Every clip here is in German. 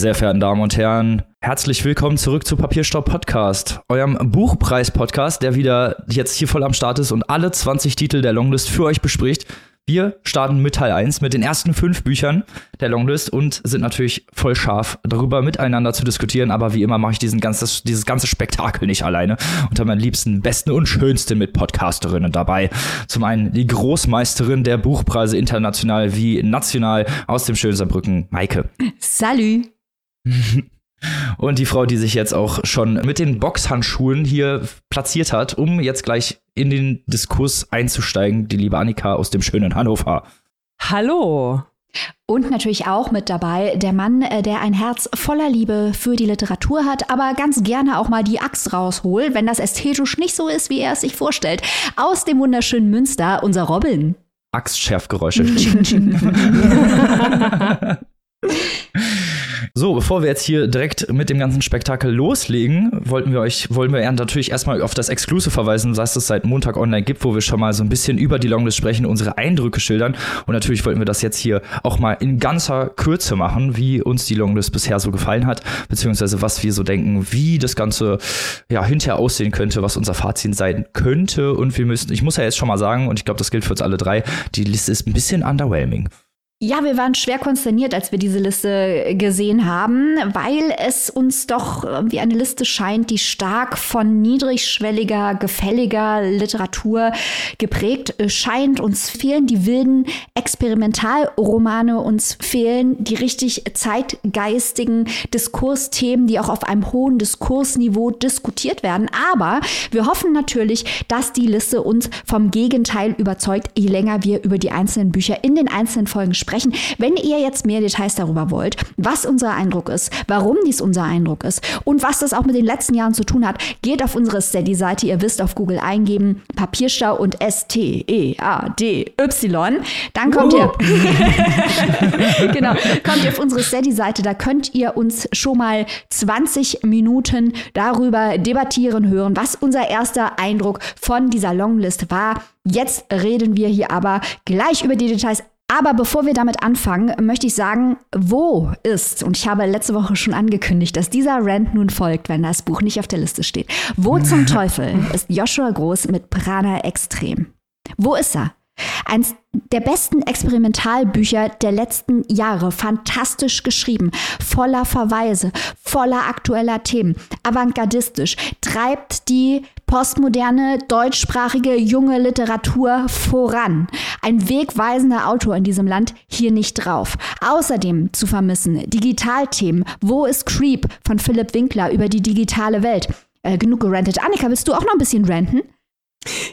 Sehr verehrten Damen und Herren, herzlich willkommen zurück zu Papierstaub Podcast, eurem Buchpreis-Podcast, der wieder jetzt hier voll am Start ist und alle 20 Titel der Longlist für euch bespricht. Wir starten mit Teil 1, mit den ersten fünf Büchern der Longlist und sind natürlich voll scharf, darüber miteinander zu diskutieren. Aber wie immer mache ich diesen ganzes, dieses ganze Spektakel nicht alleine und habe meinen liebsten, besten und schönsten mit Podcasterinnen dabei. Zum einen die Großmeisterin der Buchpreise international wie national aus dem schönen Saarbrücken, Maike. Salü. Und die Frau, die sich jetzt auch schon mit den Boxhandschuhen hier platziert hat, um jetzt gleich in den Diskurs einzusteigen, die liebe Annika aus dem schönen Hannover. Hallo. Und natürlich auch mit dabei der Mann, äh, der ein Herz voller Liebe für die Literatur hat, aber ganz gerne auch mal die Axt rausholt, wenn das ästhetisch nicht so ist, wie er es sich vorstellt. Aus dem wunderschönen Münster, unser Robin. Axtschärfgeräusche. So, bevor wir jetzt hier direkt mit dem ganzen Spektakel loslegen, wollten wir euch, wollen wir natürlich erstmal auf das Exclusive verweisen, was es seit Montag online gibt, wo wir schon mal so ein bisschen über die Longlist sprechen, unsere Eindrücke schildern. Und natürlich wollten wir das jetzt hier auch mal in ganzer Kürze machen, wie uns die Longlist bisher so gefallen hat, beziehungsweise was wir so denken, wie das Ganze ja hinterher aussehen könnte, was unser Fazit sein könnte. Und wir müssen, ich muss ja jetzt schon mal sagen, und ich glaube, das gilt für uns alle drei, die Liste ist ein bisschen underwhelming. Ja, wir waren schwer konsterniert, als wir diese Liste gesehen haben, weil es uns doch wie eine Liste scheint, die stark von niedrigschwelliger, gefälliger Literatur geprägt scheint. Uns fehlen die wilden Experimentalromane, uns fehlen die richtig zeitgeistigen Diskursthemen, die auch auf einem hohen Diskursniveau diskutiert werden. Aber wir hoffen natürlich, dass die Liste uns vom Gegenteil überzeugt, je länger wir über die einzelnen Bücher in den einzelnen Folgen sprechen sprechen. Wenn ihr jetzt mehr Details darüber wollt, was unser Eindruck ist, warum dies unser Eindruck ist und was das auch mit den letzten Jahren zu tun hat, geht auf unsere Steady-Seite. Ihr wisst, auf Google eingeben, Papierstau und S-T-E-A-D-Y. Dann kommt uh. ihr, genau, kommt ihr auf unsere Steady-Seite. Da könnt ihr uns schon mal 20 Minuten darüber debattieren hören, was unser erster Eindruck von dieser Longlist war. Jetzt reden wir hier aber gleich über die Details. Aber bevor wir damit anfangen, möchte ich sagen, wo ist, und ich habe letzte Woche schon angekündigt, dass dieser Rant nun folgt, wenn das Buch nicht auf der Liste steht. Wo zum Teufel ist Joshua Groß mit Prana Extrem? Wo ist er? Eins der besten Experimentalbücher der letzten Jahre, fantastisch geschrieben, voller Verweise, voller aktueller Themen, avantgardistisch, treibt die postmoderne deutschsprachige junge Literatur voran. Ein wegweisender Autor in diesem Land hier nicht drauf. Außerdem zu vermissen Digitalthemen. Wo ist Creep von Philipp Winkler über die digitale Welt? Äh, genug gerantet. Annika, willst du auch noch ein bisschen ranten?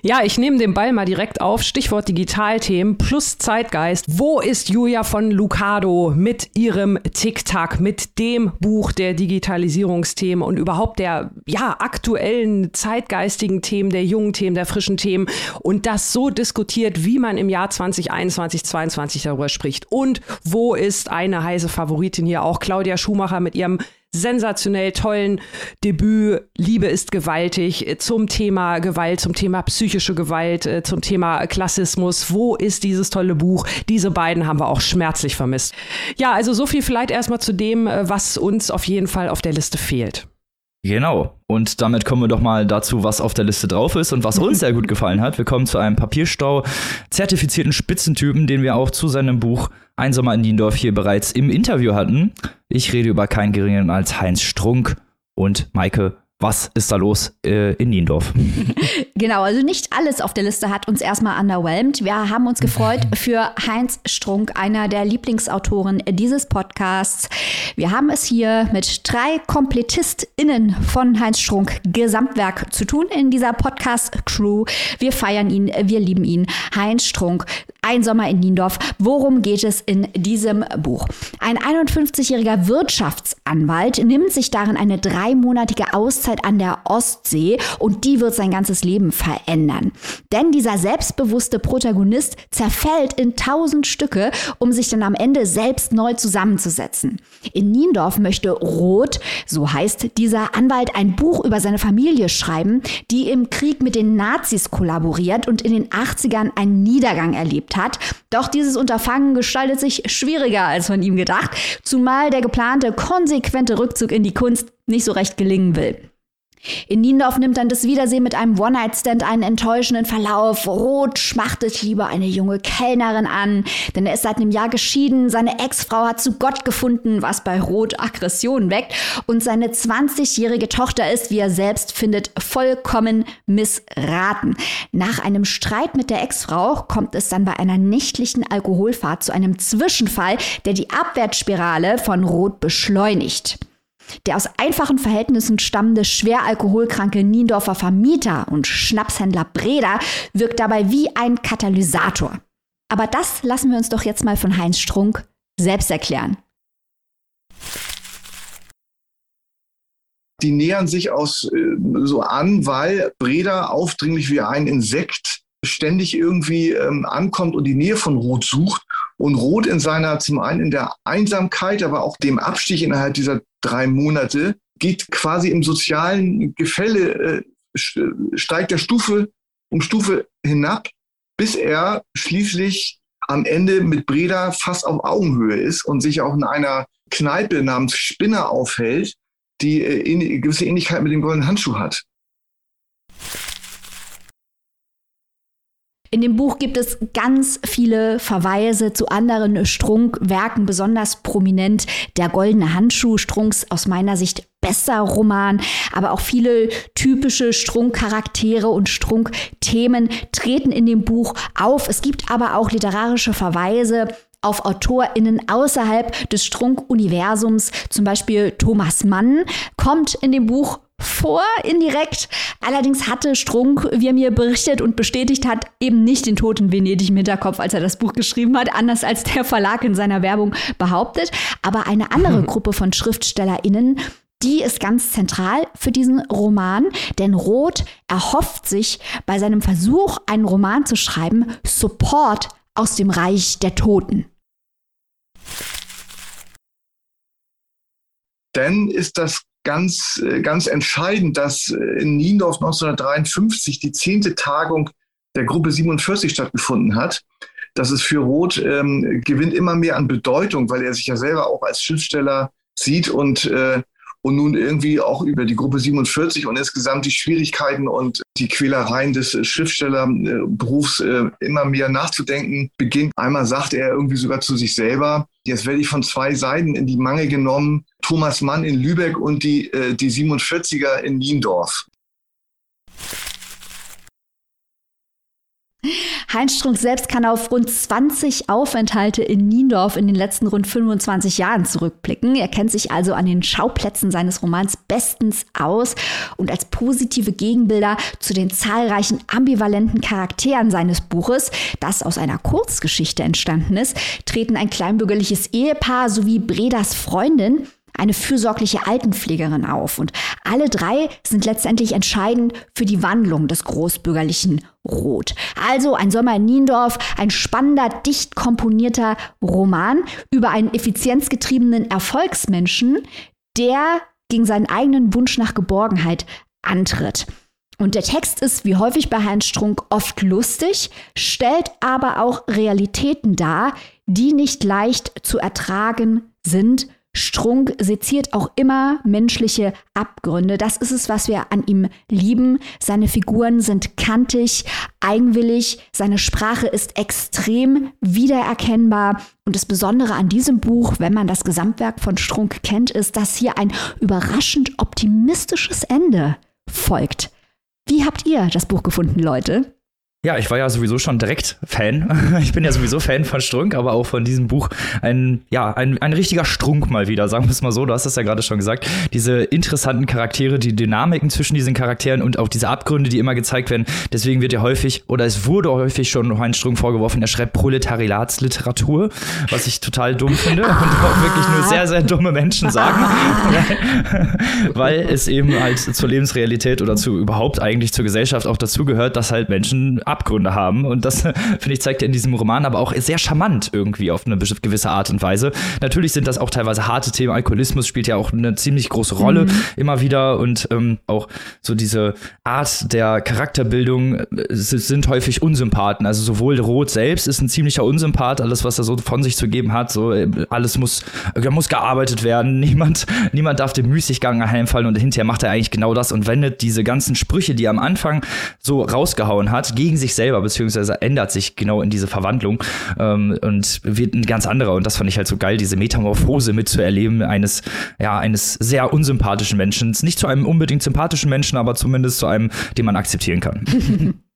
Ja, ich nehme den Ball mal direkt auf. Stichwort Digitalthemen plus Zeitgeist. Wo ist Julia von Lucado mit ihrem TikTok, mit dem Buch der Digitalisierungsthemen und überhaupt der ja, aktuellen zeitgeistigen Themen, der jungen Themen, der frischen Themen und das so diskutiert, wie man im Jahr 2021, 2022 darüber spricht. Und wo ist eine heiße Favoritin hier auch Claudia Schumacher mit ihrem sensationell tollen Debüt Liebe ist gewaltig äh, zum Thema Gewalt, zum Thema psychische Gewalt, äh, zum Thema Klassismus. Wo ist dieses tolle Buch? Diese beiden haben wir auch schmerzlich vermisst. Ja, also so viel vielleicht erstmal zu dem, äh, was uns auf jeden Fall auf der Liste fehlt. Genau. Und damit kommen wir doch mal dazu, was auf der Liste drauf ist und was uns sehr gut gefallen hat. Wir kommen zu einem Papierstau zertifizierten Spitzentypen, den wir auch zu seinem Buch Ein Sommer in Niendorf hier bereits im Interview hatten. Ich rede über keinen geringeren als Heinz Strunk und Maike was ist da los äh, in Niendorf? genau, also nicht alles auf der Liste hat uns erstmal underwhelmed. Wir haben uns gefreut für Heinz Strunk, einer der Lieblingsautoren dieses Podcasts. Wir haben es hier mit drei KomplettistInnen von Heinz Strunk Gesamtwerk zu tun in dieser Podcast-Crew. Wir feiern ihn, wir lieben ihn. Heinz Strunk, ein Sommer in Niendorf. Worum geht es in diesem Buch? Ein 51-jähriger Wirtschafts Rechtsanwalt, nimmt sich darin eine dreimonatige Auszeit an der Ostsee und die wird sein ganzes Leben verändern. Denn dieser selbstbewusste Protagonist zerfällt in tausend Stücke, um sich dann am Ende selbst neu zusammenzusetzen. In Niendorf möchte Roth, so heißt dieser Anwalt, ein Buch über seine Familie schreiben, die im Krieg mit den Nazis kollaboriert und in den 80ern einen Niedergang erlebt hat. Doch dieses Unterfangen gestaltet sich schwieriger als von ihm gedacht, zumal der geplante konsequente Rückzug in die Kunst nicht so recht gelingen will. In Niendorf nimmt dann das Wiedersehen mit einem One-Night-Stand einen enttäuschenden Verlauf. Roth schmachtet lieber eine junge Kellnerin an, denn er ist seit einem Jahr geschieden. Seine Ex-Frau hat zu Gott gefunden, was bei Roth Aggression weckt. Und seine 20-jährige Tochter ist, wie er selbst findet, vollkommen missraten. Nach einem Streit mit der Ex-Frau kommt es dann bei einer nächtlichen Alkoholfahrt zu einem Zwischenfall, der die Abwärtsspirale von Roth beschleunigt. Der aus einfachen Verhältnissen stammende schwer alkoholkranke Niendorfer Vermieter und Schnapshändler Breda wirkt dabei wie ein Katalysator. Aber das lassen wir uns doch jetzt mal von Heinz Strunk selbst erklären. Die nähern sich aus äh, so an, weil Breda aufdringlich wie ein Insekt ständig irgendwie ähm, ankommt und die Nähe von Rot sucht und Roth in seiner, zum einen in der Einsamkeit, aber auch dem Abstich innerhalb dieser drei Monate, geht quasi im sozialen Gefälle, äh, steigt der Stufe um Stufe hinab, bis er schließlich am Ende mit Breda fast auf Augenhöhe ist und sich auch in einer Kneipe namens Spinner aufhält, die äh, gewisse Ähnlichkeit mit dem goldenen Handschuh hat. In dem Buch gibt es ganz viele Verweise zu anderen Strunk-Werken, besonders prominent der Goldene Handschuh, Strunks aus meiner Sicht bester Roman, aber auch viele typische Strunk-Charaktere und Strunk-Themen treten in dem Buch auf. Es gibt aber auch literarische Verweise auf AutorInnen außerhalb des Strunk-Universums, zum Beispiel Thomas Mann, kommt in dem Buch vor, indirekt. Allerdings hatte Strunk, wie er mir berichtet und bestätigt hat, eben nicht den toten Venedig im Hinterkopf, als er das Buch geschrieben hat, anders als der Verlag in seiner Werbung behauptet. Aber eine andere Gruppe von SchriftstellerInnen, die ist ganz zentral für diesen Roman, denn Roth erhofft sich bei seinem Versuch, einen Roman zu schreiben, Support aus dem Reich der Toten. Denn ist das ganz, äh, ganz entscheidend, dass äh, in Niendorf 1953 die zehnte Tagung der Gruppe 47 stattgefunden hat. Das ist für Roth ähm, gewinnt immer mehr an Bedeutung, weil er sich ja selber auch als Schriftsteller sieht und äh, und nun irgendwie auch über die Gruppe 47 und insgesamt die Schwierigkeiten und die Quälereien des Schriftstellerberufs äh, immer mehr nachzudenken beginnt. Einmal sagt er irgendwie sogar zu sich selber, jetzt werde ich von zwei Seiten in die Mangel genommen, Thomas Mann in Lübeck und die, äh, die 47er in Niendorf. Heinz Strunk selbst kann auf rund 20 Aufenthalte in Niendorf in den letzten rund 25 Jahren zurückblicken. Er kennt sich also an den Schauplätzen seines Romans bestens aus und als positive Gegenbilder zu den zahlreichen ambivalenten Charakteren seines Buches, das aus einer Kurzgeschichte entstanden ist, treten ein kleinbürgerliches Ehepaar sowie Bredas Freundin eine fürsorgliche Altenpflegerin auf. Und alle drei sind letztendlich entscheidend für die Wandlung des großbürgerlichen Rot. Also ein Sommer in Niendorf, ein spannender, dicht komponierter Roman über einen effizienzgetriebenen Erfolgsmenschen, der gegen seinen eigenen Wunsch nach Geborgenheit antritt. Und der Text ist, wie häufig bei Heinz Strunk, oft lustig, stellt aber auch Realitäten dar, die nicht leicht zu ertragen sind Strunk seziert auch immer menschliche Abgründe. Das ist es, was wir an ihm lieben. Seine Figuren sind kantig, eigenwillig, seine Sprache ist extrem wiedererkennbar. Und das Besondere an diesem Buch, wenn man das Gesamtwerk von Strunk kennt, ist, dass hier ein überraschend optimistisches Ende folgt. Wie habt ihr das Buch gefunden, Leute? Ja, ich war ja sowieso schon direkt Fan. Ich bin ja sowieso Fan von Strunk, aber auch von diesem Buch ein, ja, ein, ein richtiger Strunk mal wieder, sagen wir es mal so. Du hast es ja gerade schon gesagt. Diese interessanten Charaktere, die Dynamiken zwischen diesen Charakteren und auch diese Abgründe, die immer gezeigt werden. Deswegen wird ja häufig, oder es wurde häufig schon Heinz Strunk vorgeworfen, er schreibt Proletariatsliteratur, was ich total dumm finde und auch wirklich nur sehr, sehr dumme Menschen sagen. weil es eben halt zur Lebensrealität oder zu überhaupt eigentlich zur Gesellschaft auch dazugehört, dass halt Menschen Abgründe haben. Und das, finde ich, zeigt er in diesem Roman aber auch sehr charmant irgendwie auf eine gewisse Art und Weise. Natürlich sind das auch teilweise harte Themen. Alkoholismus spielt ja auch eine ziemlich große Rolle mhm. immer wieder. Und ähm, auch so diese Art der Charakterbildung äh, sind häufig Unsympathen. Also sowohl Roth selbst ist ein ziemlicher Unsympath, alles, was er so von sich zu geben hat. So, äh, alles muss, da muss gearbeitet werden. Niemand, niemand darf dem Müßiggang heimfallen. Und hinterher macht er eigentlich genau das und wendet diese ganzen Sprüche, die er am Anfang so rausgehauen hat, gegen sich selber, beziehungsweise ändert sich genau in diese Verwandlung ähm, und wird ein ganz anderer. Und das fand ich halt so geil, diese Metamorphose mitzuerleben eines, ja, eines sehr unsympathischen Menschen. Nicht zu einem unbedingt sympathischen Menschen, aber zumindest zu einem, den man akzeptieren kann.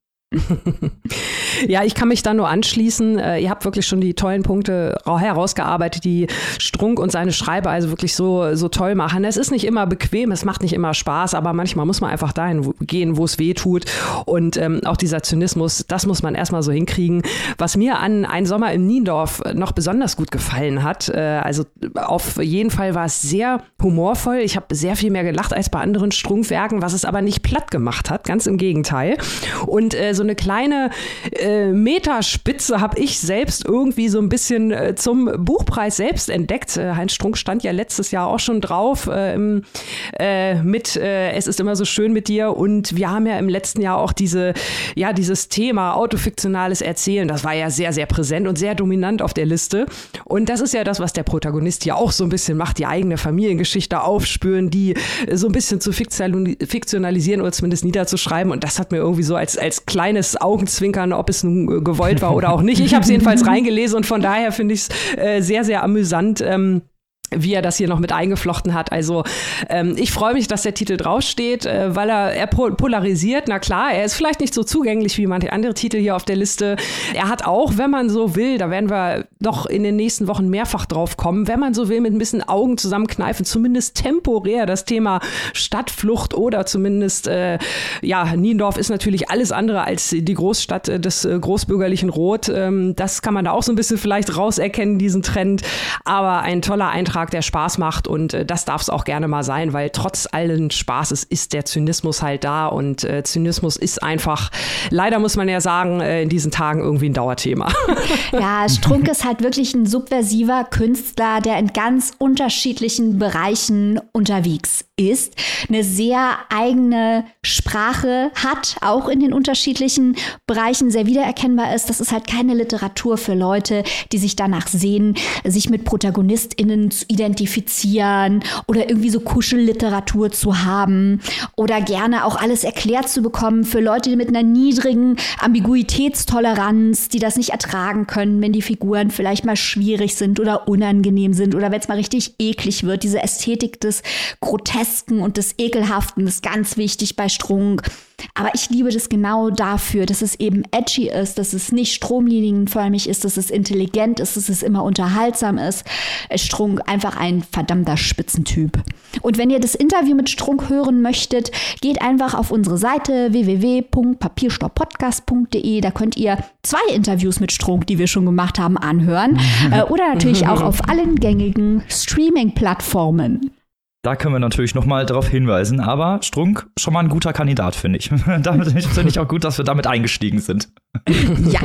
ja, ich kann mich da nur anschließen. Äh, ihr habt wirklich schon die tollen Punkte herausgearbeitet, die Strunk und seine Schreiber also wirklich so, so toll machen. Es ist nicht immer bequem, es macht nicht immer Spaß, aber manchmal muss man einfach dahin gehen, wo es weh tut. Und ähm, auch dieser Zynismus, das muss man erstmal so hinkriegen. Was mir an Ein Sommer in Niendorf noch besonders gut gefallen hat, äh, also auf jeden Fall war es sehr humorvoll. Ich habe sehr viel mehr gelacht als bei anderen Strunkwerken, was es aber nicht platt gemacht hat, ganz im Gegenteil. Und äh, so so eine kleine äh, Meterspitze habe ich selbst irgendwie so ein bisschen äh, zum Buchpreis selbst entdeckt. Äh, Heinz Strunk stand ja letztes Jahr auch schon drauf äh, im, äh, mit äh, Es ist immer so schön mit dir und wir haben ja im letzten Jahr auch diese, ja, dieses Thema autofiktionales Erzählen, das war ja sehr, sehr präsent und sehr dominant auf der Liste. Und das ist ja das, was der Protagonist ja auch so ein bisschen macht, die eigene Familiengeschichte aufspüren, die so ein bisschen zu fiktionalisieren oder zumindest niederzuschreiben. Und das hat mir irgendwie so als, als kleine kleines Augenzwinkern, ob es nun äh, gewollt war oder auch nicht. Ich habe es jedenfalls reingelesen und von daher finde ich es äh, sehr, sehr amüsant. Ähm, wie er das hier noch mit eingeflochten hat. Also ähm, ich freue mich, dass der Titel draufsteht, äh, weil er, er polarisiert. Na klar, er ist vielleicht nicht so zugänglich wie manche andere Titel hier auf der Liste. Er hat auch, wenn man so will, da werden wir doch in den nächsten Wochen mehrfach drauf kommen, wenn man so will, mit ein bisschen Augen zusammenkneifen, zumindest temporär das Thema Stadtflucht oder zumindest, äh, ja, Niendorf ist natürlich alles andere als die Großstadt äh, des äh, großbürgerlichen Rot. Ähm, das kann man da auch so ein bisschen vielleicht rauserkennen, diesen Trend. Aber ein toller Eintrag Beitrag, der Spaß macht und äh, das darf es auch gerne mal sein, weil trotz allen Spaßes ist der Zynismus halt da und äh, Zynismus ist einfach, leider muss man ja sagen, äh, in diesen Tagen irgendwie ein Dauerthema. Ja, Strunk ist halt wirklich ein subversiver Künstler, der in ganz unterschiedlichen Bereichen unterwegs ist, eine sehr eigene Sprache hat, auch in den unterschiedlichen Bereichen sehr wiedererkennbar ist. Das ist halt keine Literatur für Leute, die sich danach sehen, sich mit ProtagonistInnen zu identifizieren oder irgendwie so Kuschelliteratur zu haben oder gerne auch alles erklärt zu bekommen für Leute mit einer niedrigen Ambiguitätstoleranz, die das nicht ertragen können, wenn die Figuren vielleicht mal schwierig sind oder unangenehm sind oder wenn es mal richtig eklig wird. Diese Ästhetik des Grotesken Grotesken und des Ekelhaften ist ganz wichtig bei Strunk. Aber ich liebe das genau dafür, dass es eben edgy ist, dass es nicht stromlinienförmig ist, dass es intelligent ist, dass es immer unterhaltsam ist. Strunk einfach ein verdammter Spitzentyp. Und wenn ihr das Interview mit Strunk hören möchtet, geht einfach auf unsere Seite www.papierstopppodcast.de. Da könnt ihr zwei Interviews mit Strunk, die wir schon gemacht haben, anhören. Äh, oder natürlich auch auf allen gängigen Streaming-Plattformen. Da können wir natürlich noch mal darauf hinweisen. Aber Strunk, schon mal ein guter Kandidat, finde ich. damit finde ich auch gut, dass wir damit eingestiegen sind. ja.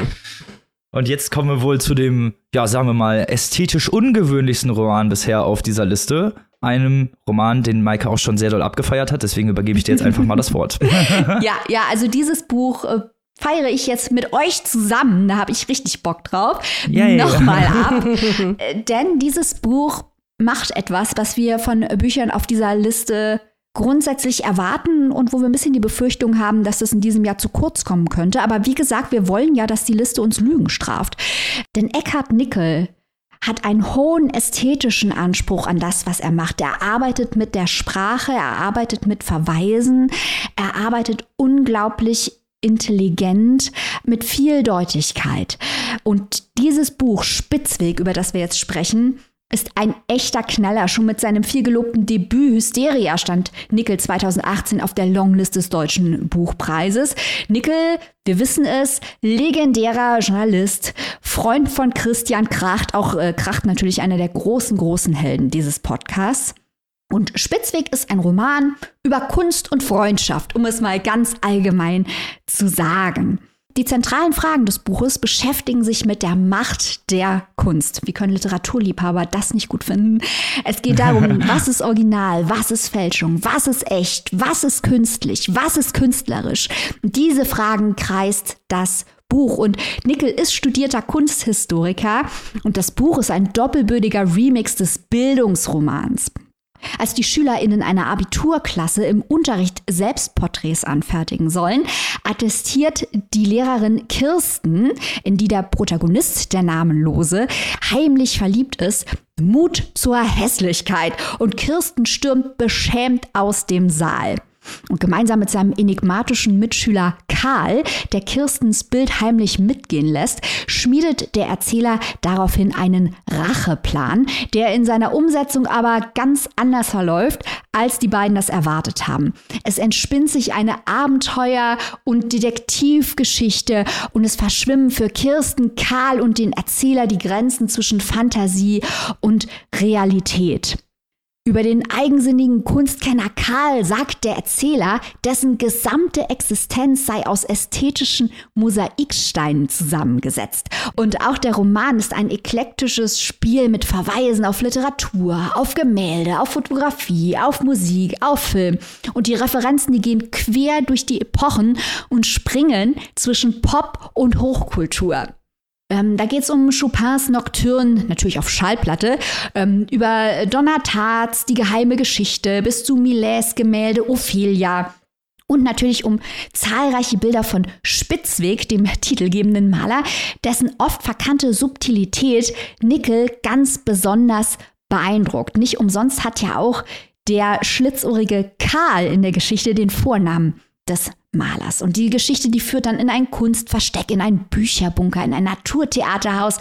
Und jetzt kommen wir wohl zu dem, ja, sagen wir mal, ästhetisch ungewöhnlichsten Roman bisher auf dieser Liste. Einem Roman, den Maike auch schon sehr doll abgefeiert hat. Deswegen übergebe ich dir jetzt einfach mal das Wort. ja, ja, also dieses Buch äh, feiere ich jetzt mit euch zusammen. Da habe ich richtig Bock drauf. Yeah, Nochmal ab. Äh, denn dieses Buch macht etwas, was wir von Büchern auf dieser Liste grundsätzlich erwarten und wo wir ein bisschen die Befürchtung haben, dass das in diesem Jahr zu kurz kommen könnte. Aber wie gesagt, wir wollen ja, dass die Liste uns Lügen straft. Denn Eckhard Nickel hat einen hohen ästhetischen Anspruch an das, was er macht. Er arbeitet mit der Sprache, er arbeitet mit Verweisen, er arbeitet unglaublich intelligent, mit Vieldeutigkeit. Und dieses Buch Spitzweg, über das wir jetzt sprechen, ist ein echter Knaller. Schon mit seinem vielgelobten Debüt Hysteria stand Nickel 2018 auf der Longlist des Deutschen Buchpreises. Nickel, wir wissen es, legendärer Journalist, Freund von Christian Kracht, auch äh, Kracht natürlich einer der großen, großen Helden dieses Podcasts. Und Spitzweg ist ein Roman über Kunst und Freundschaft, um es mal ganz allgemein zu sagen. Die zentralen Fragen des Buches beschäftigen sich mit der Macht der Kunst. Wie können Literaturliebhaber das nicht gut finden? Es geht darum, was ist Original, was ist Fälschung, was ist echt, was ist künstlich, was ist künstlerisch. Diese Fragen kreist das Buch. Und Nickel ist studierter Kunsthistoriker und das Buch ist ein doppelbödiger Remix des Bildungsromans. Als die SchülerInnen einer Abiturklasse im Unterricht Selbstporträts anfertigen sollen, attestiert die Lehrerin Kirsten, in die der Protagonist, der Namenlose, heimlich verliebt ist, Mut zur Hässlichkeit und Kirsten stürmt beschämt aus dem Saal. Und gemeinsam mit seinem enigmatischen Mitschüler Karl, der Kirstens Bild heimlich mitgehen lässt, schmiedet der Erzähler daraufhin einen Racheplan, der in seiner Umsetzung aber ganz anders verläuft, als die beiden das erwartet haben. Es entspinnt sich eine Abenteuer- und Detektivgeschichte und es verschwimmen für Kirsten, Karl und den Erzähler die Grenzen zwischen Fantasie und Realität. Über den eigensinnigen Kunstkenner Karl sagt der Erzähler, dessen gesamte Existenz sei aus ästhetischen Mosaiksteinen zusammengesetzt. Und auch der Roman ist ein eklektisches Spiel mit Verweisen auf Literatur, auf Gemälde, auf Fotografie, auf Musik, auf Film. Und die Referenzen, die gehen quer durch die Epochen und springen zwischen Pop und Hochkultur. Ähm, da geht es um Chopins Nocturne, natürlich auf Schallplatte, ähm, über Donatats, die geheime Geschichte, bis zu Millets Gemälde Ophelia. Und natürlich um zahlreiche Bilder von Spitzweg, dem titelgebenden Maler, dessen oft verkannte Subtilität Nickel ganz besonders beeindruckt. Nicht umsonst hat ja auch der schlitzohrige Karl in der Geschichte den Vornamen des Malers. Und die Geschichte, die führt dann in ein Kunstversteck, in einen Bücherbunker, in ein Naturtheaterhaus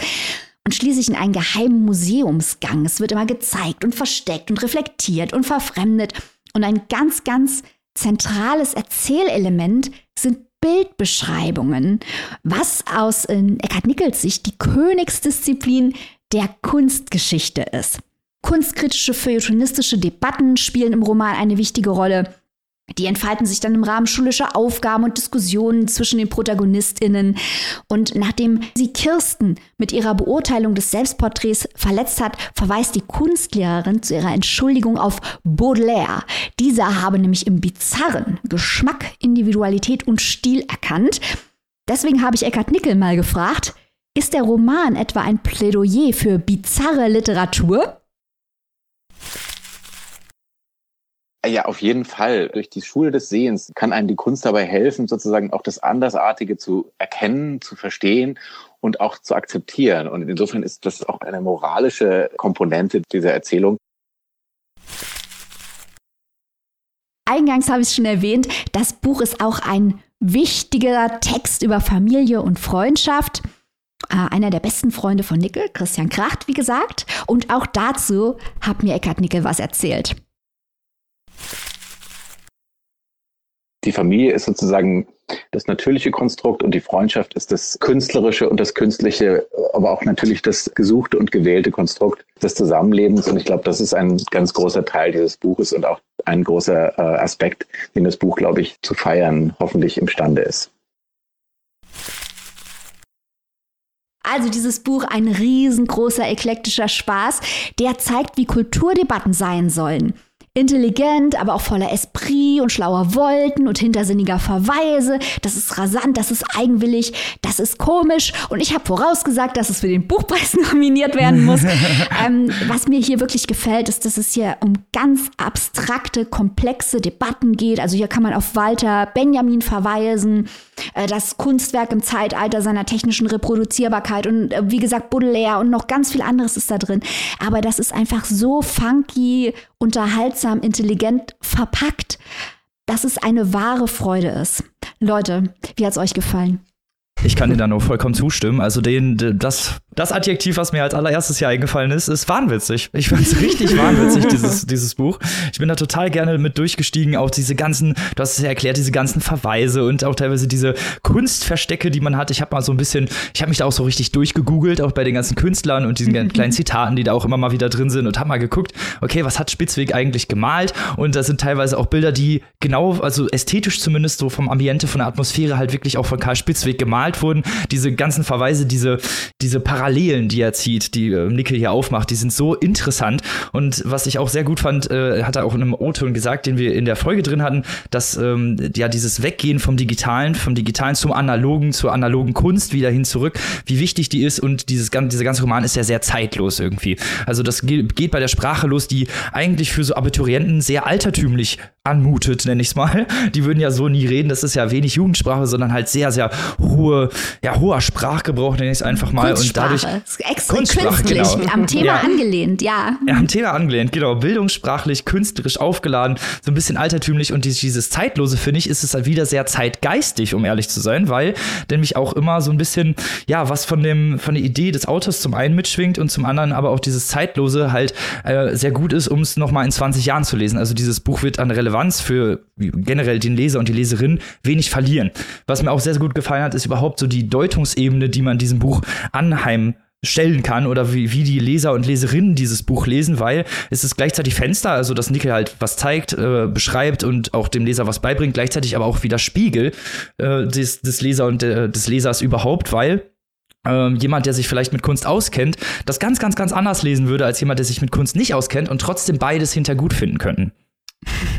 und schließlich in einen geheimen Museumsgang. Es wird immer gezeigt und versteckt und reflektiert und verfremdet. Und ein ganz, ganz zentrales Erzählelement sind Bildbeschreibungen, was aus Eckhard Nickels Sicht die Königsdisziplin der Kunstgeschichte ist. Kunstkritische feuilletonistische Debatten spielen im Roman eine wichtige Rolle. Die entfalten sich dann im Rahmen schulischer Aufgaben und Diskussionen zwischen den ProtagonistInnen. Und nachdem sie Kirsten mit ihrer Beurteilung des Selbstporträts verletzt hat, verweist die Kunstlehrerin zu ihrer Entschuldigung auf Baudelaire. Dieser habe nämlich im Bizarren Geschmack, Individualität und Stil erkannt. Deswegen habe ich Eckhard Nickel mal gefragt, ist der Roman etwa ein Plädoyer für bizarre Literatur? Ja, auf jeden Fall. Durch die Schule des Sehens kann einem die Kunst dabei helfen, sozusagen auch das Andersartige zu erkennen, zu verstehen und auch zu akzeptieren. Und insofern ist das auch eine moralische Komponente dieser Erzählung. Eingangs habe ich es schon erwähnt, das Buch ist auch ein wichtiger Text über Familie und Freundschaft. Äh, einer der besten Freunde von Nickel, Christian Kracht, wie gesagt. Und auch dazu hat mir Eckhard Nickel was erzählt. Die Familie ist sozusagen das natürliche Konstrukt und die Freundschaft ist das künstlerische und das künstliche, aber auch natürlich das gesuchte und gewählte Konstrukt des Zusammenlebens. Und ich glaube, das ist ein ganz großer Teil dieses Buches und auch ein großer äh, Aspekt, den das Buch, glaube ich, zu feiern hoffentlich imstande ist. Also dieses Buch ein riesengroßer eklektischer Spaß, der zeigt, wie Kulturdebatten sein sollen. Intelligent, aber auch voller Esprit und schlauer Wolken und hintersinniger Verweise. Das ist rasant, das ist eigenwillig, das ist komisch. Und ich habe vorausgesagt, dass es für den Buchpreis nominiert werden muss. ähm, was mir hier wirklich gefällt, ist, dass es hier um ganz abstrakte, komplexe Debatten geht. Also hier kann man auf Walter Benjamin verweisen, äh, das Kunstwerk im Zeitalter seiner technischen Reproduzierbarkeit und äh, wie gesagt Baudelaire und noch ganz viel anderes ist da drin. Aber das ist einfach so funky, unterhaltsam, intelligent verpackt, dass es eine wahre Freude ist. Leute, wie hat's euch gefallen? Ich kann dir da nur vollkommen zustimmen. Also den, das, das Adjektiv, was mir als allererstes hier eingefallen ist, ist wahnwitzig. Ich fand es richtig wahnwitzig, dieses, dieses Buch. Ich bin da total gerne mit durchgestiegen, auch diese ganzen, du hast es ja erklärt, diese ganzen Verweise und auch teilweise diese Kunstverstecke, die man hat. Ich habe mal so ein bisschen, ich habe mich da auch so richtig durchgegoogelt, auch bei den ganzen Künstlern und diesen kleinen Zitaten, die da auch immer mal wieder drin sind und habe mal geguckt, okay, was hat Spitzweg eigentlich gemalt? Und da sind teilweise auch Bilder, die genau, also ästhetisch zumindest so vom Ambiente, von der Atmosphäre halt wirklich auch von Karl Spitzweg gemalt gemalt wurden, diese ganzen Verweise, diese, diese Parallelen, die er zieht, die äh, Nickel hier aufmacht, die sind so interessant. Und was ich auch sehr gut fand, äh, hat er auch in einem O-Ton gesagt, den wir in der Folge drin hatten, dass ähm, ja dieses Weggehen vom Digitalen, vom Digitalen zum Analogen, zur analogen Kunst wieder hin zurück, wie wichtig die ist und dieses, dieser ganze Roman ist ja sehr zeitlos irgendwie. Also das geht bei der Sprache los, die eigentlich für so Abiturienten sehr altertümlich anmutet, nenne ich es mal. Die würden ja so nie reden, das ist ja wenig Jugendsprache, sondern halt sehr, sehr hohe, ja, hoher Sprachgebrauch, nenne ich es einfach mal. Und dadurch. Extra künstlich, genau. am Thema ja. angelehnt, ja. Ja, am Thema angelehnt, genau. Bildungssprachlich, künstlerisch aufgeladen, so ein bisschen altertümlich und dieses Zeitlose, finde ich, ist es halt wieder sehr zeitgeistig, um ehrlich zu sein, weil nämlich auch immer so ein bisschen, ja, was von dem, von der Idee des Autors zum einen mitschwingt und zum anderen aber auch dieses Zeitlose halt äh, sehr gut ist, um es nochmal in 20 Jahren zu lesen. Also dieses Buch wird an Relevanz Relevanz für generell den Leser und die Leserin wenig verlieren. Was mir auch sehr, sehr gut gefallen hat, ist überhaupt so die Deutungsebene, die man diesem Buch anheim stellen kann oder wie, wie die Leser und Leserinnen dieses Buch lesen, weil es ist gleichzeitig Fenster, also dass Nickel halt was zeigt, äh, beschreibt und auch dem Leser was beibringt, gleichzeitig aber auch wieder Spiegel äh, des, des Leser und äh, des Lesers überhaupt, weil ähm, jemand, der sich vielleicht mit Kunst auskennt, das ganz, ganz, ganz anders lesen würde als jemand, der sich mit Kunst nicht auskennt und trotzdem beides hinter gut finden könnten.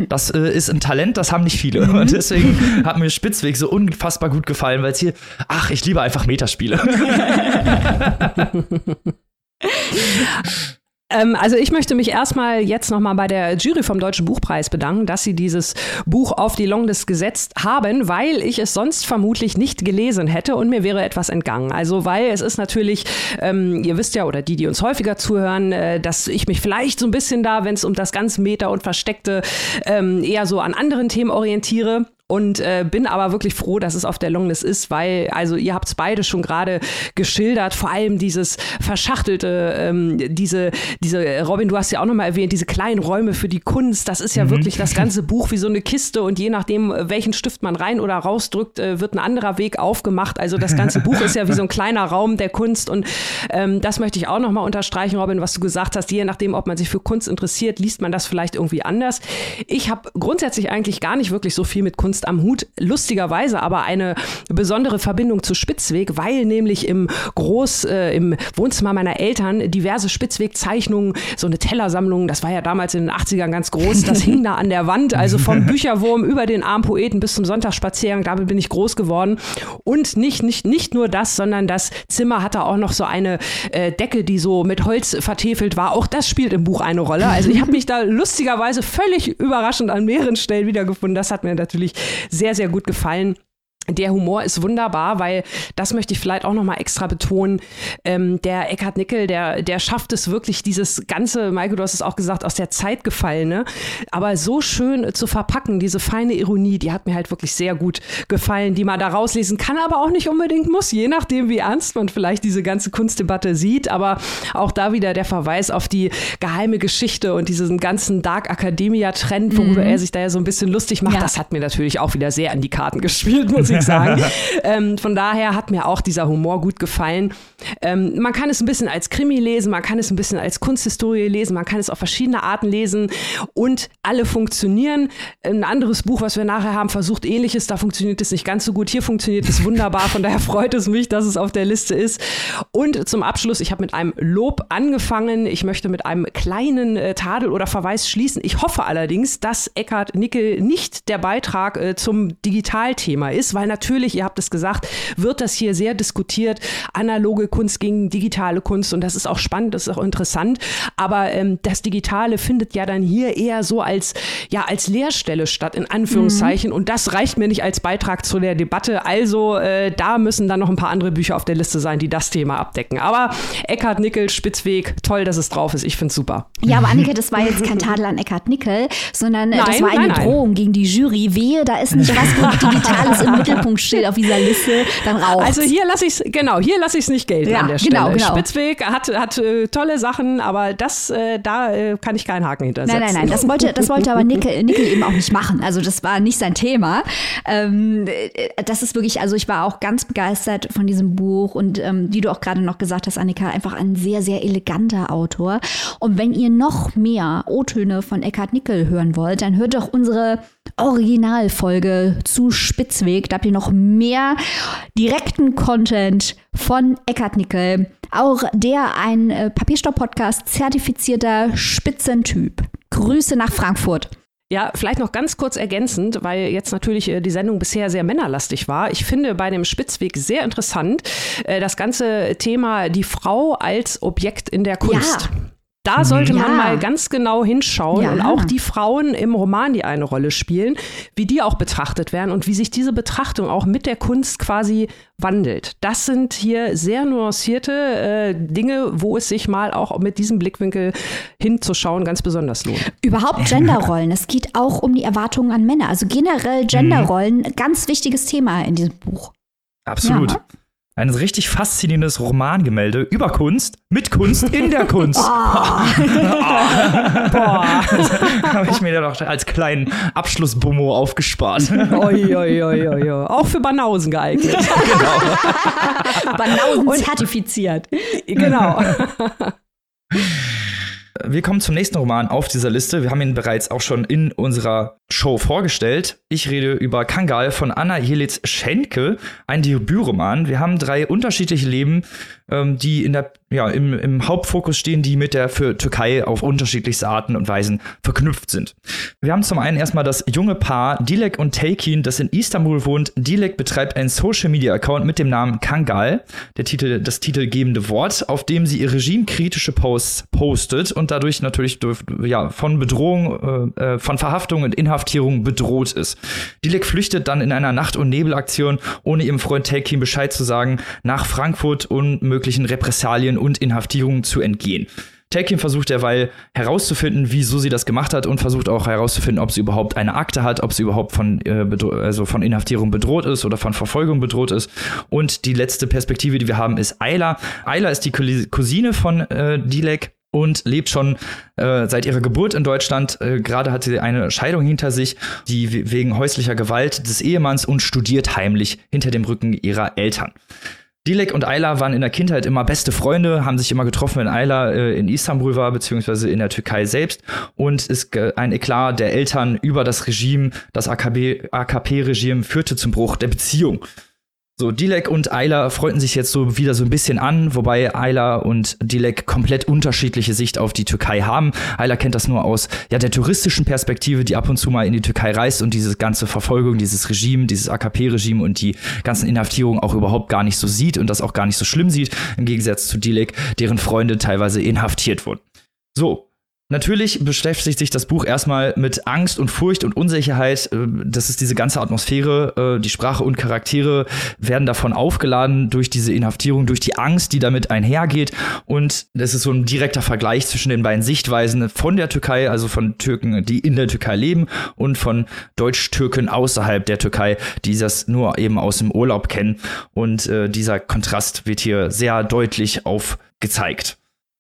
Das äh, ist ein Talent, das haben nicht viele. Mhm. Und deswegen hat mir Spitzweg so unfassbar gut gefallen, weil es hier, ach, ich liebe einfach Metaspiele. Ähm, also ich möchte mich erstmal jetzt nochmal bei der Jury vom Deutschen Buchpreis bedanken, dass sie dieses Buch auf die Longlist gesetzt haben, weil ich es sonst vermutlich nicht gelesen hätte und mir wäre etwas entgangen. Also weil es ist natürlich, ähm, ihr wisst ja, oder die, die uns häufiger zuhören, äh, dass ich mich vielleicht so ein bisschen da, wenn es um das ganz Meta und Versteckte ähm, eher so an anderen Themen orientiere und äh, bin aber wirklich froh, dass es auf der Longlist ist, weil, also ihr habt es beide schon gerade geschildert, vor allem dieses verschachtelte, ähm, diese, diese, Robin, du hast ja auch nochmal erwähnt, diese kleinen Räume für die Kunst, das ist ja mhm. wirklich das ganze Buch wie so eine Kiste und je nachdem, welchen Stift man rein oder rausdrückt, äh, wird ein anderer Weg aufgemacht. Also das ganze Buch ist ja wie so ein kleiner Raum der Kunst und ähm, das möchte ich auch nochmal unterstreichen, Robin, was du gesagt hast, je nachdem, ob man sich für Kunst interessiert, liest man das vielleicht irgendwie anders. Ich habe grundsätzlich eigentlich gar nicht wirklich so viel mit Kunst Kunst am Hut, lustigerweise aber eine besondere Verbindung zu Spitzweg, weil nämlich im Groß, äh, im Wohnzimmer meiner Eltern diverse Spitzweg-Zeichnungen, so eine Tellersammlung, das war ja damals in den 80ern ganz groß, das hing da an der Wand, also vom Bücherwurm über den armen Poeten bis zum Sonntagsspaziergang, damit bin ich groß geworden. Und nicht, nicht, nicht nur das, sondern das Zimmer hatte auch noch so eine äh, Decke, die so mit Holz vertefelt war. Auch das spielt im Buch eine Rolle. Also ich habe mich da lustigerweise völlig überraschend an mehreren Stellen wiedergefunden. Das hat mir natürlich sehr, sehr gut gefallen. Der Humor ist wunderbar, weil das möchte ich vielleicht auch noch mal extra betonen. Ähm, der Eckhard Nickel, der, der schafft es wirklich, dieses ganze, Maike, du hast es auch gesagt, aus der Zeit gefallene, aber so schön zu verpacken, diese feine Ironie, die hat mir halt wirklich sehr gut gefallen, die man da rauslesen kann, aber auch nicht unbedingt muss, je nachdem, wie ernst man vielleicht diese ganze Kunstdebatte sieht. Aber auch da wieder der Verweis auf die geheime Geschichte und diesen ganzen Dark Academia-Trend, worüber mhm. er sich da ja so ein bisschen lustig macht, ja. das hat mir natürlich auch wieder sehr an die Karten gespielt, muss ich ich sagen. ähm, von daher hat mir auch dieser Humor gut gefallen. Ähm, man kann es ein bisschen als Krimi lesen, man kann es ein bisschen als Kunsthistorie lesen, man kann es auf verschiedene Arten lesen und alle funktionieren. Ein anderes Buch, was wir nachher haben, versucht ähnliches, da funktioniert es nicht ganz so gut. Hier funktioniert es wunderbar, von daher freut es mich, dass es auf der Liste ist. Und zum Abschluss, ich habe mit einem Lob angefangen. Ich möchte mit einem kleinen äh, Tadel oder Verweis schließen. Ich hoffe allerdings, dass Eckhard Nickel nicht der Beitrag äh, zum Digitalthema ist, weil weil natürlich, ihr habt es gesagt, wird das hier sehr diskutiert, analoge Kunst gegen digitale Kunst. Und das ist auch spannend, das ist auch interessant, aber ähm, das Digitale findet ja dann hier eher so als, ja, als Lehrstelle statt, in Anführungszeichen. Mhm. und das reicht mir nicht als Beitrag zu der Debatte, also äh, da müssen dann noch ein paar andere Bücher auf der Liste sein, die das Thema abdecken, aber Eckhard Nickel, Spitzweg, toll, dass es drauf ist, ich finde es super. Ja, aber Annike, das war jetzt kein Tadel an Eckhard Nickel, sondern äh, nein, das war eine nein, Drohung nein. gegen die Jury, wehe, da ist nicht was Digitales im Mittelpunkt Mittelpunkt steht auf dieser Liste, dann raucht. Also hier lasse ich es, genau, hier lasse ich es nicht gelten Ja, an der genau, Stelle. genau. Spitzweg hat, hat äh, tolle Sachen, aber das, äh, da äh, kann ich keinen Haken hintersetzen. Nein, nein, nein, das wollte, das wollte aber Nickel, Nickel eben auch nicht machen. Also das war nicht sein Thema. Ähm, äh, das ist wirklich, also ich war auch ganz begeistert von diesem Buch und ähm, wie du auch gerade noch gesagt hast, Annika, einfach ein sehr, sehr eleganter Autor. Und wenn ihr noch mehr O-Töne von Eckhard Nickel hören wollt, dann hört doch unsere Originalfolge zu Spitzweg. Da habt ihr noch mehr direkten Content von Eckhard Nickel. Auch der ein äh, Papierstopp-Podcast zertifizierter Spitzentyp. Grüße nach Frankfurt. Ja, vielleicht noch ganz kurz ergänzend, weil jetzt natürlich äh, die Sendung bisher sehr männerlastig war. Ich finde bei dem Spitzweg sehr interessant äh, das ganze Thema die Frau als Objekt in der Kunst. Ja. Da sollte man Ja. mal ganz genau hinschauen Ja. und auch die Frauen im Roman, die eine Rolle spielen, wie die auch betrachtet werden und wie sich diese Betrachtung auch mit der Kunst quasi wandelt. Das sind hier sehr nuancierte äh, Dinge, wo es sich mal auch mit diesem Blickwinkel hinzuschauen ganz besonders lohnt. Überhaupt Genderrollen. Es geht auch um die Erwartungen an Männer. Also generell Genderrollen, ganz wichtiges Thema in diesem Buch. Absolut. Ja. Ein richtig faszinierendes Romangemälde über Kunst, mit Kunst, in der Kunst. Habe ich mir da noch als kleinen Abschlussbummo aufgespart. Oi, oi, oi, oi. Auch für Banausen geeignet. Banausen zertifiziert. genau. Wir kommen zum nächsten Roman auf dieser Liste. Wir haben ihn bereits auch schon in unserer Show vorgestellt. Ich rede über Kangal von Anna Jelitz Schenke, ein Debütroman. Wir haben drei unterschiedliche Leben, ähm, die in der, ja, im, im Hauptfokus stehen, die mit der für Türkei auf unterschiedlichste Arten und Weisen verknüpft sind. Wir haben zum einen erstmal das junge Paar Dilek und Taykin, das in Istanbul wohnt. Dilek betreibt einen Social Media Account mit dem Namen Kangal, der Titel, das titelgebende Wort, auf dem sie ihr regimekritische Posts postet und dadurch natürlich ja, von Bedrohung, äh, äh, von Verhaftung und Inhaftierung bedroht ist. Dilek flüchtet dann in einer Nacht- und Nebelaktion, ohne ihrem Freund Taykin Bescheid zu sagen, nach Frankfurt und möglichen Repressalien und Inhaftierungen zu entgehen. Tolkien versucht derweil herauszufinden, wieso sie das gemacht hat und versucht auch herauszufinden, ob sie überhaupt eine Akte hat, ob sie überhaupt von, äh, also von Inhaftierung bedroht ist oder von Verfolgung bedroht ist. Und die letzte Perspektive, die wir haben, ist Ayla. Ayla ist die Cous- Cousine von äh, Dilek und lebt schon äh, seit ihrer Geburt in Deutschland. Äh, Gerade hat sie eine Scheidung hinter sich, die we- wegen häuslicher Gewalt des Ehemanns und studiert heimlich hinter dem Rücken ihrer Eltern. Dilek und Ayla waren in der Kindheit immer beste Freunde, haben sich immer getroffen, wenn Ayla äh, in Istanbul war, beziehungsweise in der Türkei selbst. Und ge- ein Eklat der Eltern über das Regime, das AKP AKP-Regime, führte zum Bruch der Beziehung. So, Dilek und Ayla freunden sich jetzt so wieder so ein bisschen an, wobei Ayla und Dilek komplett unterschiedliche Sicht auf die Türkei haben. Ayla kennt das nur aus ja, der touristischen Perspektive, die ab und zu mal in die Türkei reist und diese ganze Verfolgung, dieses Regime, dieses AKP-Regime und die ganzen Inhaftierungen auch überhaupt gar nicht so sieht und das auch gar nicht so schlimm sieht, im Gegensatz zu Dilek, deren Freunde teilweise inhaftiert wurden. So, Natürlich beschäftigt sich das Buch erstmal mit Angst und Furcht und Unsicherheit. Äh, Das ist diese ganze Atmosphäre, äh, die Sprache und Charaktere werden davon aufgeladen durch diese Inhaftierung, durch die Angst, die damit einhergeht. Und das ist so ein direkter Vergleich zwischen den beiden Sichtweisen von der Türkei, also von Türken, die in der Türkei leben, und von Deutsch-Türken außerhalb der Türkei, die das nur eben aus dem Urlaub kennen. Und äh, dieser Kontrast wird hier sehr deutlich aufgezeigt.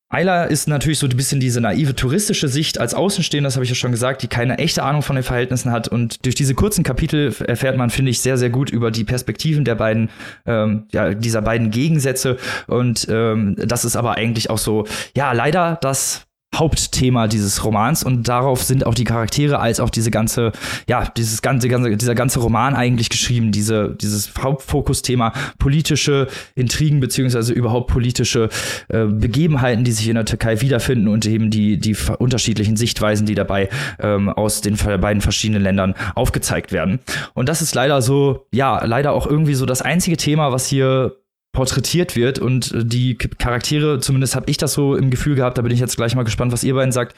Ayla ist natürlich so ein bisschen diese naive touristische Sicht als Außenstehender, das habe ich ja schon gesagt, die keine echte Ahnung von den Verhältnissen hat. Und durch diese kurzen Kapitel erfährt man, finde ich, sehr, sehr gut über die Perspektiven der beiden, ähm, ja, dieser beiden Gegensätze. Und ähm, das ist aber eigentlich auch so, ja, leider das Hauptthema dieses Romans und darauf sind auch die Charaktere als auch diese ganze, ja, dieses ganze, ganze dieser ganze Roman eigentlich geschrieben, diese, dieses Hauptfokusthema politische Intrigen beziehungsweise überhaupt politische äh, Begebenheiten, die sich in der Türkei wiederfinden und eben die, die unterschiedlichen Sichtweisen, die dabei ähm, aus den beiden verschiedenen Ländern aufgezeigt werden. Und das ist leider so, ja, leider auch irgendwie so das einzige Thema, was hier porträtiert wird und äh, die Charaktere, zumindest habe ich das so im Gefühl gehabt, da bin ich jetzt gleich mal gespannt, was ihr beiden sagt,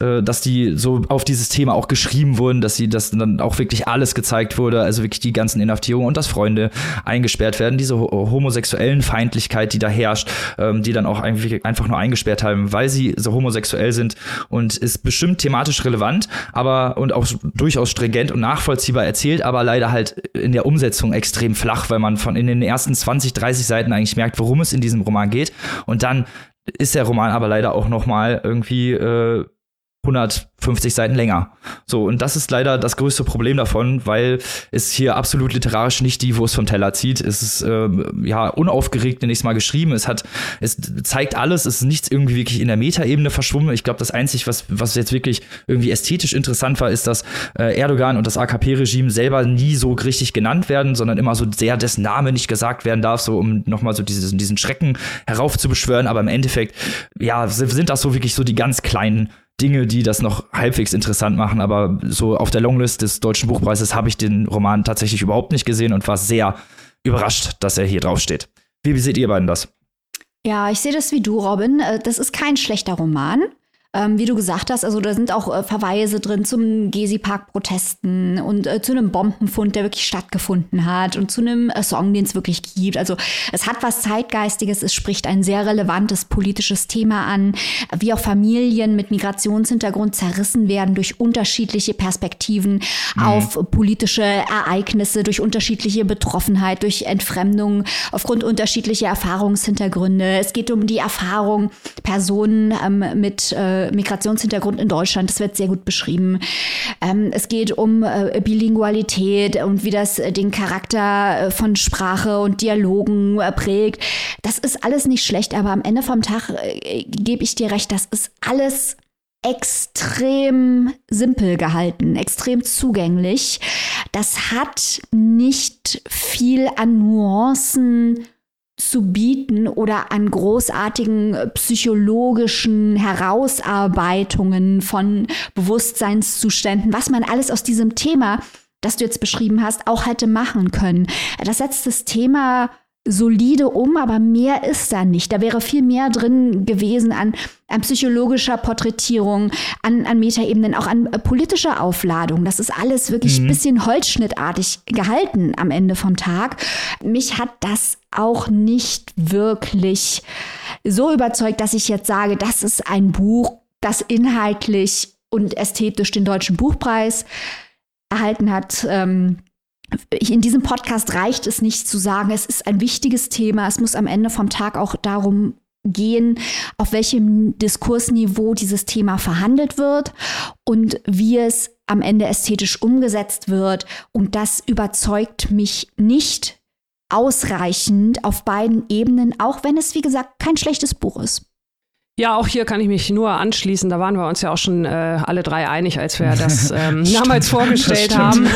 äh, dass die so auf dieses Thema auch geschrieben wurden, dass sie, dass dann auch wirklich alles gezeigt wurde, also wirklich die ganzen Inhaftierungen und dass Freunde eingesperrt werden, diese homosexuellen Feindlichkeit, die da herrscht, ähm, die dann auch einfach nur eingesperrt haben, weil sie so homosexuell sind und ist bestimmt thematisch relevant, aber und auch durchaus stringent und nachvollziehbar erzählt, aber leider halt in der Umsetzung extrem flach, weil man von in den ersten 20, 30 Seiten Seiten eigentlich merkt, worum es in diesem Roman geht. Und dann ist der Roman aber leider auch noch mal irgendwie äh, 150 Seiten länger. So, und das ist leider das größte Problem davon, weil es hier absolut literarisch nicht die Wurst vom Teller zieht. Es ist äh, ja unaufgeregt, nenne ich es mal geschrieben. Es hat, es zeigt alles, es ist nichts irgendwie wirklich in der Metaebene verschwommen. Ich glaube, das Einzige, was, was jetzt wirklich irgendwie ästhetisch interessant war, ist, dass äh, Erdogan und das AKP-Regime selber nie so richtig genannt werden, sondern immer so sehr dessen Name nicht gesagt werden darf, so um nochmal so dieses, diesen Schrecken heraufzubeschwören. Aber im Endeffekt, ja, sind das so wirklich so die ganz kleinen Dinge, die das noch halbwegs interessant machen, aber so auf der Longlist des Deutschen Buchpreises habe ich den Roman tatsächlich überhaupt nicht gesehen und war sehr überrascht, dass er hier draufsteht. Wie seht ihr beiden das? Ja, ich sehe das wie du, Robin. Äh, das ist kein schlechter Roman. Ähm, wie du gesagt hast, also da sind auch äh, Verweise drin zum Gezi-Park-Protesten und äh, zu einem Bombenfund, der wirklich stattgefunden hat und zu einem äh, Song, den es wirklich gibt. Also es hat was Zeitgeistiges, es spricht ein sehr relevantes politisches Thema an, wie auch Familien mit Migrationshintergrund zerrissen werden durch unterschiedliche Perspektiven mhm. auf politische Ereignisse, durch unterschiedliche Betroffenheit, durch Entfremdung, aufgrund unterschiedlicher Erfahrungshintergründe. Es geht um die Erfahrung Personen ähm, mit äh, Migrationshintergrund in Deutschland. Das wird sehr gut beschrieben. Ähm, es geht um äh, Bilingualität und wie das äh, den Charakter äh, von Sprache und Dialogen äh, prägt. Das ist alles nicht schlecht, aber am Ende vom Tag äh, gebe ich dir recht, das ist alles extrem simpel gehalten, extrem zugänglich. Das hat nicht viel an Nuancen zu bieten oder an großartigen psychologischen Herausarbeitungen von Bewusstseinszuständen, was man alles aus diesem Thema, das du jetzt beschrieben hast, auch hätte machen können. Das setzt das Thema solide um, aber mehr ist da nicht. Da wäre viel mehr drin gewesen an, an psychologischer Porträtierung, an, an Metaebenen, auch an äh, politischer Aufladung. Das ist alles wirklich ein mhm. bisschen holzschnittartig gehalten am Ende vom Tag. Mich hat das auch nicht wirklich so überzeugt, dass ich jetzt sage, das ist ein Buch, das inhaltlich und ästhetisch den Deutschen Buchpreis erhalten hat. Ähm, in diesem Podcast reicht es nicht zu sagen, es ist ein wichtiges Thema. Es muss am Ende vom Tag auch darum gehen, auf welchem Diskursniveau dieses Thema verhandelt wird und wie es am Ende ästhetisch umgesetzt wird. Und das überzeugt mich nicht ausreichend auf beiden Ebenen, auch wenn es, wie gesagt, kein schlechtes Buch ist. Ja, auch hier kann ich mich nur anschließen. Da waren wir uns ja auch schon äh, alle drei einig, als wir das ähm, damals vorgestellt haben.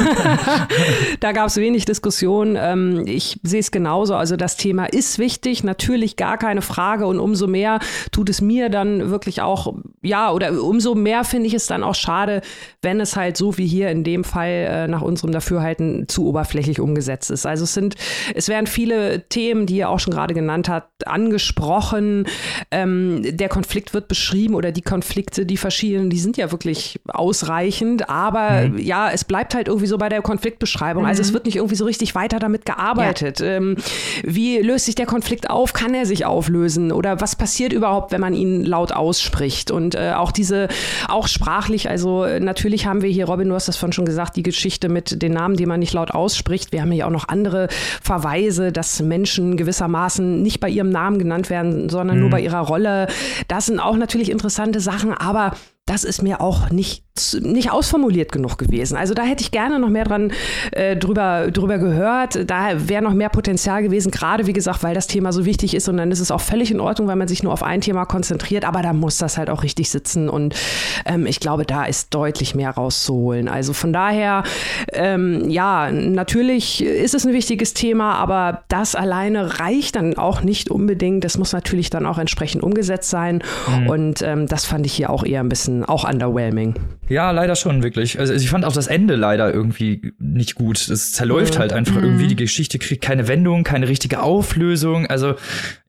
da gab es wenig Diskussion. Ähm, ich sehe es genauso. Also das Thema ist wichtig, natürlich gar keine Frage. Und umso mehr tut es mir dann wirklich auch, ja, oder umso mehr finde ich es dann auch schade, wenn es halt so wie hier in dem Fall äh, nach unserem Dafürhalten zu oberflächlich umgesetzt ist. Also es sind, es werden viele Themen, die ihr auch schon gerade genannt habt, angesprochen. Ähm, der Konflikt wird beschrieben oder die Konflikte, die verschiedenen, die sind ja wirklich ausreichend, aber mhm. ja, es bleibt halt irgendwie so bei der Konfliktbeschreibung. Mhm. Also es mhm. wird nicht irgendwie so richtig weiter damit gearbeitet. Ja. Ähm, wie löst sich der Konflikt auf? Kann er sich auflösen? Oder was passiert überhaupt, wenn man ihn laut ausspricht? Und äh, auch diese, auch sprachlich, also natürlich haben wir hier, Robin, du hast das von schon gesagt, die Geschichte mit den Namen, die man nicht laut ausspricht. Wir haben hier auch noch andere Verweise, dass Menschen gewissermaßen nicht bei ihrem Namen genannt werden, sondern mhm. nur bei ihrer Rolle. Das sind auch natürlich interessante Sachen, aber das ist mir auch nicht, nicht ausformuliert genug gewesen. Also da hätte ich gerne noch mehr dran äh, drüber, drüber gehört. Da wäre noch mehr Potenzial gewesen, gerade wie gesagt, weil das Thema so wichtig ist und dann ist es auch völlig in Ordnung, weil man sich nur auf ein Thema konzentriert, aber da muss das halt auch richtig sitzen und ähm, ich glaube, da ist deutlich mehr rauszuholen. Also von daher, ähm, ja, natürlich ist es ein wichtiges Thema, aber das alleine reicht dann auch nicht unbedingt. Das muss natürlich dann auch entsprechend umgesetzt sein mhm. und ähm, das fand ich hier auch eher ein bisschen auch underwhelming. Ja, leider schon, wirklich. Also ich fand auch das Ende leider irgendwie nicht gut. Es zerläuft Mhm. halt einfach Mhm. irgendwie. Die Geschichte kriegt keine Wendung, keine richtige Auflösung. Also,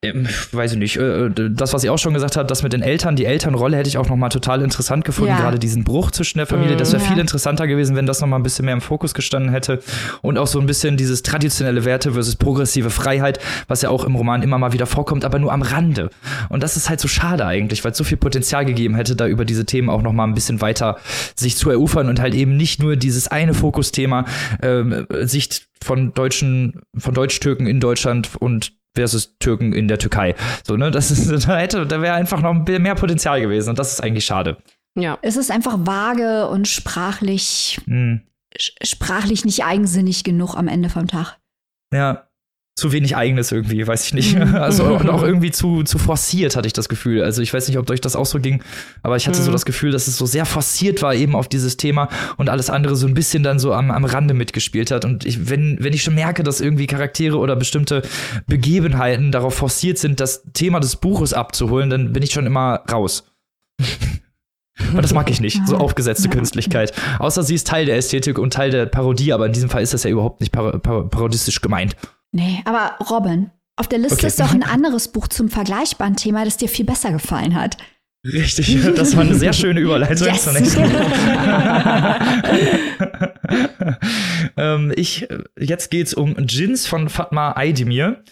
ähm, weiß ich nicht. Äh, das, was ich auch schon gesagt habe, das mit den Eltern, die Elternrolle hätte ich auch noch mal total interessant gefunden. Ja. Gerade diesen Bruch zwischen der Familie. Das wäre Mhm. viel interessanter gewesen, wenn das noch mal ein bisschen mehr im Fokus gestanden hätte. Und auch so ein bisschen dieses traditionelle Werte versus progressive Freiheit, was ja auch im Roman immer mal wieder vorkommt, aber nur am Rande. Und das ist halt so schade eigentlich, weil es so viel Potenzial gegeben hätte, da über diese Themen auch noch mal ein bisschen weiter sich zu erufern und halt eben nicht nur dieses eine Fokusthema ähm, Sicht von Deutschen, von Deutsch-Türken in Deutschland und versus Türken in der Türkei. So, ne, das ist, da hätte, da wäre einfach noch ein bisschen mehr Potenzial gewesen und das ist eigentlich schade. Ja. Es ist einfach vage und sprachlich, Hm. sprachlich nicht eigensinnig genug am Ende vom Tag. Ja. Zu wenig eigenes irgendwie, weiß ich nicht. Mhm. Also und auch irgendwie zu, zu forciert hatte ich das Gefühl. Also ich weiß nicht, ob euch das auch so ging, aber ich hatte so Mhm. das Gefühl, dass es so sehr forciert war eben auf dieses Thema und alles andere so ein bisschen dann so am, am Rande mitgespielt hat. Und ich, wenn, wenn ich schon merke, dass irgendwie Charaktere oder bestimmte Begebenheiten darauf forciert sind, das Thema des Buches abzuholen, dann bin ich schon immer raus. Und das mag ich nicht, so aufgesetzte. Künstlichkeit. Außer sie ist Teil der Ästhetik und Teil der Parodie, aber in diesem Fall ist das ja überhaupt nicht par par parodistisch gemeint. Nee, aber Robin, auf der Liste Okay. ist doch ein anderes Buch zum vergleichbaren Thema, das dir viel besser gefallen hat. Richtig, das war eine sehr schöne Überleitung Yes. zur nächsten. ähm, ich, jetzt geht's um Jins von Fatma Aydemir.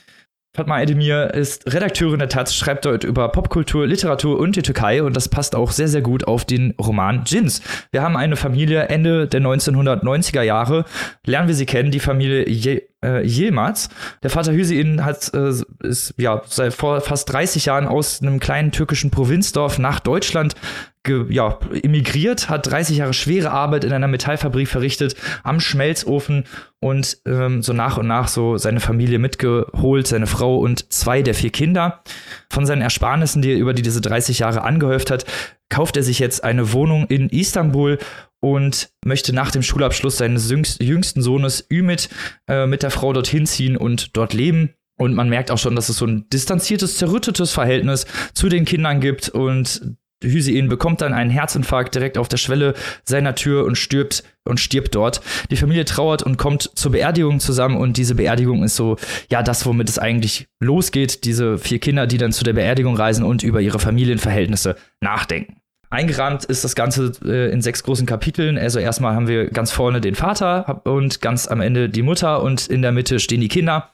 Fatma Aydemir ist Redakteurin der Taz, schreibt dort über Popkultur, Literatur und die Türkei und das passt auch sehr, sehr gut auf den Roman Jins. Wir haben eine Familie Ende der 1990er Jahre, lernen wir sie kennen, die Familie Je äh, Yilmaz. Der Vater Hüseyin hat, äh, ist ja seit vor fast 30 Jahren aus einem kleinen türkischen Provinzdorf nach Deutschland ge, ja, emigriert, hat 30 Jahre schwere Arbeit in einer Metallfabrik verrichtet, am Schmelzofen und ähm, so nach und nach so seine Familie mitgeholt, seine Frau und zwei der vier Kinder. Von seinen Ersparnissen, die er über die diese 30 Jahre angehäuft hat, kauft er sich jetzt eine Wohnung in Istanbul und möchte nach dem Schulabschluss seines jüngst- jüngsten Sohnes Ümit äh, mit der Frau dorthin ziehen und dort leben. Und man merkt auch schon, dass es so ein distanziertes, zerrüttetes Verhältnis zu den Kindern gibt und Hüseyin bekommt dann einen Herzinfarkt direkt auf der Schwelle seiner Tür und stirbt und stirbt dort. Die Familie trauert und kommt zur Beerdigung zusammen und diese Beerdigung ist so, ja, das, womit es eigentlich losgeht. Diese vier Kinder, die dann zu der Beerdigung reisen und über ihre Familienverhältnisse nachdenken. Eingerahmt ist das Ganze äh, in sechs großen Kapiteln. Also erstmal haben wir ganz vorne den Vater und ganz am Ende die Mutter und in der Mitte stehen die Kinder.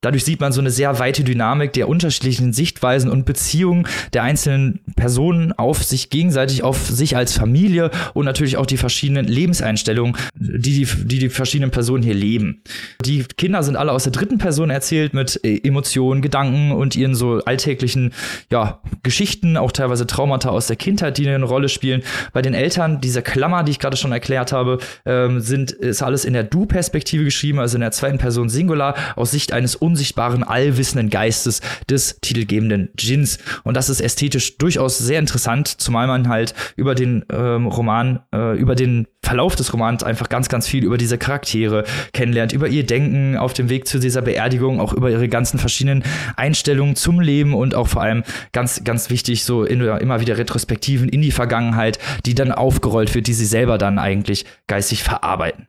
Dadurch sieht man so eine sehr weite Dynamik der unterschiedlichen Sichtweisen und Beziehungen der einzelnen Personen auf sich gegenseitig, auf sich als Familie und natürlich auch die verschiedenen Lebenseinstellungen, die die, die, die verschiedenen Personen hier leben. Die Kinder sind alle aus der dritten Person erzählt mit äh, Emotionen, Gedanken und ihren so alltäglichen ja, Geschichten, auch teilweise Traumata aus der Kindheit, die eine Rolle spielen. Bei den Eltern, diese Klammer, die ich gerade schon erklärt habe, ähm, sind, ist alles in der Du-Perspektive geschrieben, also in der zweiten Person Singular, aus Sicht eines unsichtbaren, allwissenden Geistes des titelgebenden Djinns. Und das ist ästhetisch durchaus sehr interessant, zumal man halt über den ähm, Roman, äh, über den Verlauf des Romans einfach ganz, ganz viel über diese Charaktere kennenlernt, über ihr Denken auf dem Weg zu dieser Beerdigung, auch über ihre ganzen verschiedenen Einstellungen zum Leben und auch vor allem ganz, ganz wichtig, so in, immer wieder Retrospektiven in die Vergangenheit, die dann aufgerollt wird, die sie selber dann eigentlich geistig verarbeiten.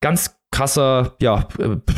Ganz krasser, ja,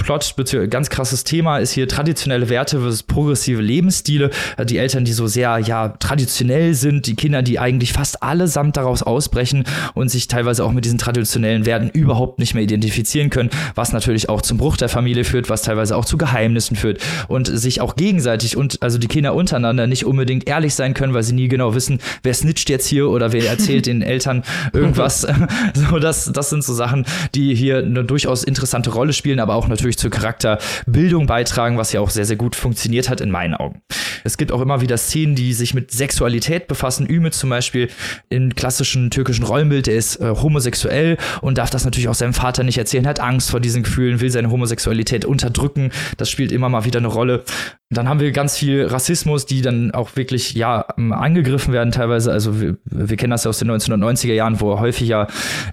Plot, ganz krasses Thema ist hier traditionelle Werte versus progressive Lebensstile. Äh, Die Eltern, die so sehr, ja, traditionell sind, die Kinder, die eigentlich fast allesamt daraus ausbrechen und sich teilweise auch mit diesen traditionellen Werten überhaupt nicht mehr identifizieren können, was natürlich auch zum Bruch der Familie führt, was teilweise auch zu Geheimnissen führt und sich auch gegenseitig und also die Kinder untereinander nicht unbedingt ehrlich sein können, weil sie nie genau wissen, wer snitcht jetzt hier oder wer erzählt den Eltern irgendwas. so, das, das sind so Sachen, die hier eine durchaus interessante Rolle spielen, aber auch natürlich zur Charakterbildung beitragen, was ja auch sehr, sehr gut funktioniert hat in meinen Augen. Es gibt auch immer wieder Szenen, die sich mit Sexualität befassen. Ümit zum Beispiel im klassischen türkischen Rollenbild, der ist äh, homosexuell und darf das natürlich auch seinem Vater nicht erzählen, hat Angst vor diesen Gefühlen, will seine Homosexualität unterdrücken. Das spielt immer mal wieder eine Rolle. Dann haben wir ganz viel Rassismus, die dann auch wirklich, ja, ähm, angegriffen werden teilweise. Also wir, wir kennen das ja aus den 1990er Jahren, wo häufig ja,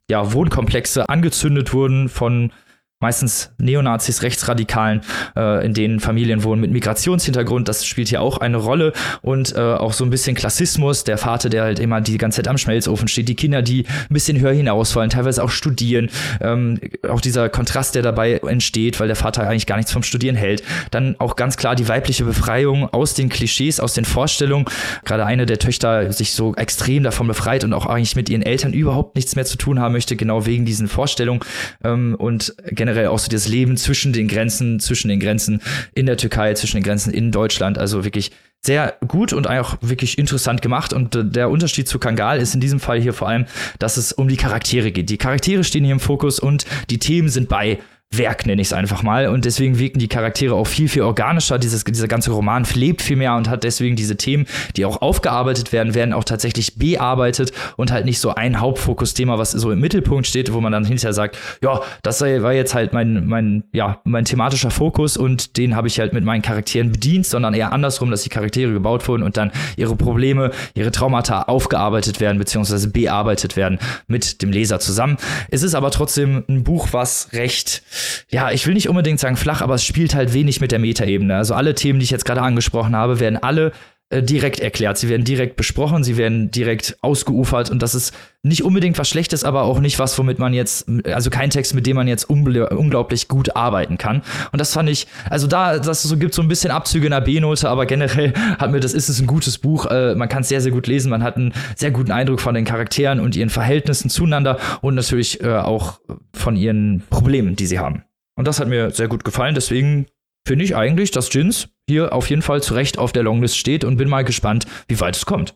ja Wohnkomplexe angezündet wurden von meistens Neonazis, Rechtsradikalen, äh, in denen Familien wohnen mit Migrationshintergrund. Das spielt hier auch eine Rolle und äh, auch so ein bisschen Klassismus. Der Vater, der halt immer die ganze Zeit am Schmelzofen steht, die Kinder, die ein bisschen höher hinausfallen, teilweise auch studieren. Ähm, auch dieser Kontrast, der dabei entsteht, weil der Vater eigentlich gar nichts vom Studieren hält. Dann auch ganz klar die weibliche Befreiung aus den Klischees, aus den Vorstellungen. Gerade eine der Töchter sich so extrem davon befreit und auch eigentlich mit ihren Eltern überhaupt nichts mehr zu tun haben möchte, genau wegen diesen Vorstellungen. Ähm, und generell auch so das Leben zwischen den Grenzen, zwischen den Grenzen in der Türkei, zwischen den Grenzen in Deutschland. Also wirklich sehr gut und auch wirklich interessant gemacht. Und äh, der Unterschied zu Kangal ist in diesem Fall hier vor allem, dass es um die Charaktere geht. Die Charaktere stehen hier im Fokus und die Themen sind bei Werk, nenne ich es einfach mal. Und deswegen wirken die Charaktere auch viel, viel organischer. Dieses, dieser ganze Roman lebt viel mehr und hat deswegen diese Themen, die auch aufgearbeitet werden, werden auch tatsächlich bearbeitet und halt nicht so ein Hauptfokusthema, was so im Mittelpunkt steht, wo man dann hinterher sagt, ja, das war jetzt halt mein, mein, ja, mein thematischer Fokus und den habe ich halt mit meinen Charakteren bedient, sondern eher andersrum, dass die Charaktere gebaut wurden und dann ihre Probleme, ihre Traumata aufgearbeitet werden, beziehungsweise bearbeitet werden mit dem Leser zusammen. Es ist aber trotzdem ein Buch, was recht ja, ich will nicht unbedingt sagen flach, aber es spielt halt wenig mit der Metaebene. Also alle Themen, die ich jetzt gerade angesprochen habe, werden alle äh, direkt erklärt. Sie werden direkt besprochen, sie werden direkt ausgeufert und das ist nicht unbedingt was Schlechtes, aber auch nicht was, womit man jetzt, also kein Text, mit dem man jetzt unglaublich gut arbeiten kann. Und das fand ich, also da, das so gibt so ein bisschen Abzüge in der B-Note, aber generell hat mir das ist es ein gutes Buch. Äh, man kann es sehr, sehr gut lesen. Man hat einen sehr guten Eindruck von den Charakteren und ihren Verhältnissen zueinander und natürlich äh, auch von ihren Problemen, die sie haben. Und das hat mir sehr gut gefallen. Deswegen finde ich eigentlich, dass Jins hier auf jeden Fall zu Recht auf der Longlist steht und bin mal gespannt, wie weit es kommt.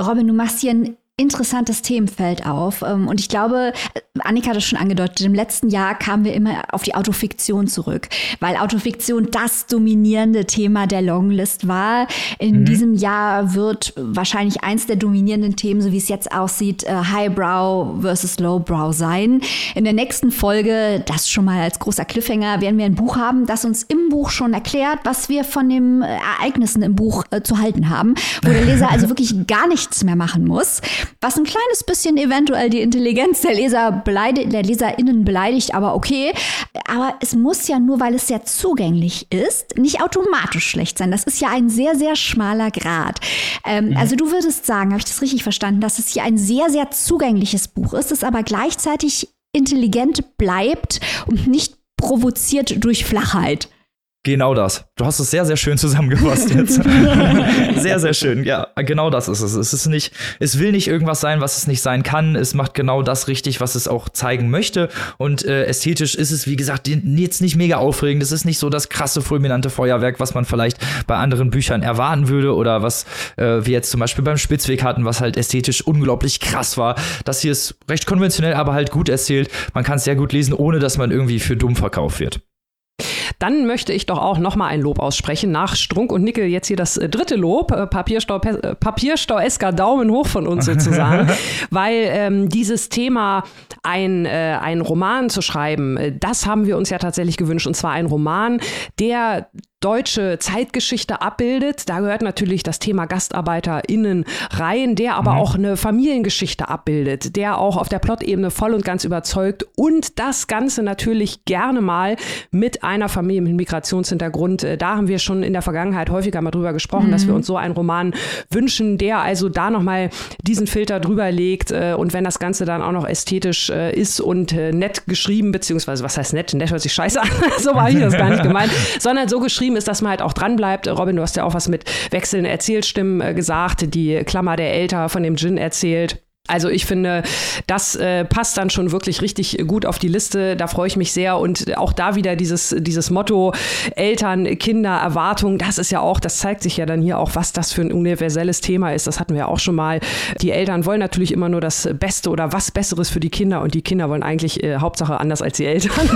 Robin, du machst hier einen interessantes Themenfeld auf. Ähm, und ich glaube, Annika hat es schon angedeutet, im letzten Jahr kamen wir immer auf die Autofiktion zurück, weil Autofiktion das dominierende Thema der Longlist war. In mhm. diesem Jahr wird wahrscheinlich eins der dominierenden Themen, so wie es jetzt aussieht, äh, Highbrow versus Lowbrow sein. In der nächsten Folge, das schon mal als großer Cliffhanger, werden wir ein Buch haben, das uns im Buch schon erklärt, was wir von den äh, Ereignissen im Buch äh, zu halten haben, wo der Leser also wirklich gar nichts mehr machen muss was ein kleines bisschen eventuell die Intelligenz der Leser beleidigt, der LeserInnen beleidigt, aber okay. Aber es muss ja nur, weil es sehr zugänglich ist, nicht automatisch schlecht sein. Das ist ja ein sehr, sehr schmaler Grad. Ähm, mhm. Also du würdest sagen, habe ich das richtig verstanden, dass es hier ein sehr, sehr zugängliches Buch ist, es aber gleichzeitig intelligent bleibt und nicht provoziert durch Flachheit. Genau das. Du hast es sehr, sehr schön zusammengefasst jetzt. sehr, sehr schön. Ja, genau das ist es. Es ist nicht, es will nicht irgendwas sein, was es nicht sein kann. Es macht genau das richtig, was es auch zeigen möchte. Und äh, ästhetisch ist es, wie gesagt, jetzt nicht mega aufregend. Es ist nicht so das krasse, fulminante Feuerwerk, was man vielleicht bei anderen Büchern erwarten würde oder was äh, wir jetzt zum Beispiel beim Spitzweg hatten, was halt ästhetisch unglaublich krass war. Das hier ist recht konventionell, aber halt gut erzählt. Man kann es sehr gut lesen, ohne dass man irgendwie für dumm verkauft wird. Dann möchte ich doch auch noch mal ein Lob aussprechen. Nach Strunk und Nickel jetzt hier das äh, dritte Lob. Äh, Papierstau, äh, Papierstau Esker Daumen hoch von uns sozusagen. weil ähm, dieses Thema, ein, äh, ein Roman zu schreiben, das haben wir uns ja tatsächlich gewünscht. Und zwar ein Roman, der deutsche Zeitgeschichte abbildet. Da gehört natürlich das Thema GastarbeiterInnen rein, der aber mhm. auch eine Familiengeschichte abbildet, der auch auf der Plot-Ebene voll und ganz überzeugt und das Ganze natürlich gerne mal mit einer Familie mit Migrationshintergrund. Äh, da haben wir schon in der Vergangenheit häufiger mal drüber gesprochen, mhm. dass wir mhm. uns so einen Roman wünschen, der also da nochmal diesen Filter drüber legt äh, und wenn das Ganze dann auch noch ästhetisch äh, ist und nett geschrieben, beziehungsweise was heißt nett? Nett hört sich scheiße an, so war ich das gar nicht gemeint, sondern so geschrieben, ist, dass man halt auch dran bleibt. Robin, du hast ja auch was mit wechselnden Erzählstimmen äh, gesagt, die Klammer der Elter von dem Gin erzählt. Also ich finde, das äh, passt dann schon wirklich richtig gut auf die Liste. Da freue ich mich sehr. Und auch da wieder dieses, dieses Motto Eltern, Kinder, Erwartungen, das ist ja auch, das zeigt sich ja dann hier auch, was das für ein universelles Thema ist. Das hatten wir ja auch schon mal. Die Eltern wollen natürlich immer nur das Beste oder was Besseres für die Kinder und die Kinder wollen eigentlich äh, Hauptsache anders als die Eltern.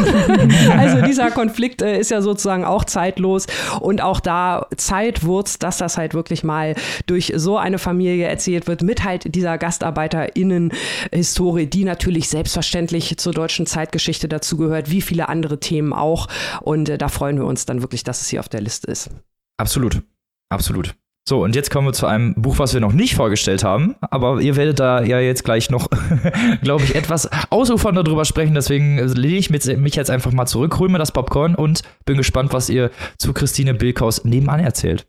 also dieser Konflikt äh, ist ja sozusagen auch zeitlos und auch da Zeitwurz, dass das halt wirklich mal durch so eine Familie erzählt wird mit halt dieser Gastarbeiter HistorikerInnen-Historie, die natürlich selbstverständlich zur deutschen Zeitgeschichte dazugehört, wie viele andere Themen auch. Und äh, da freuen wir uns dann wirklich, dass es hier auf der Liste ist. Absolut. Absolut. So, und jetzt kommen wir zu einem Buch, was wir noch nicht vorgestellt haben. Aber ihr werdet da ja jetzt gleich noch, glaube ich, etwas ausufernder drüber sprechen. Deswegen lege ich mich jetzt einfach mal zurück, hole mir das Popcorn und bin gespannt, was ihr zu Christine Bilkaus nebenan erzählt.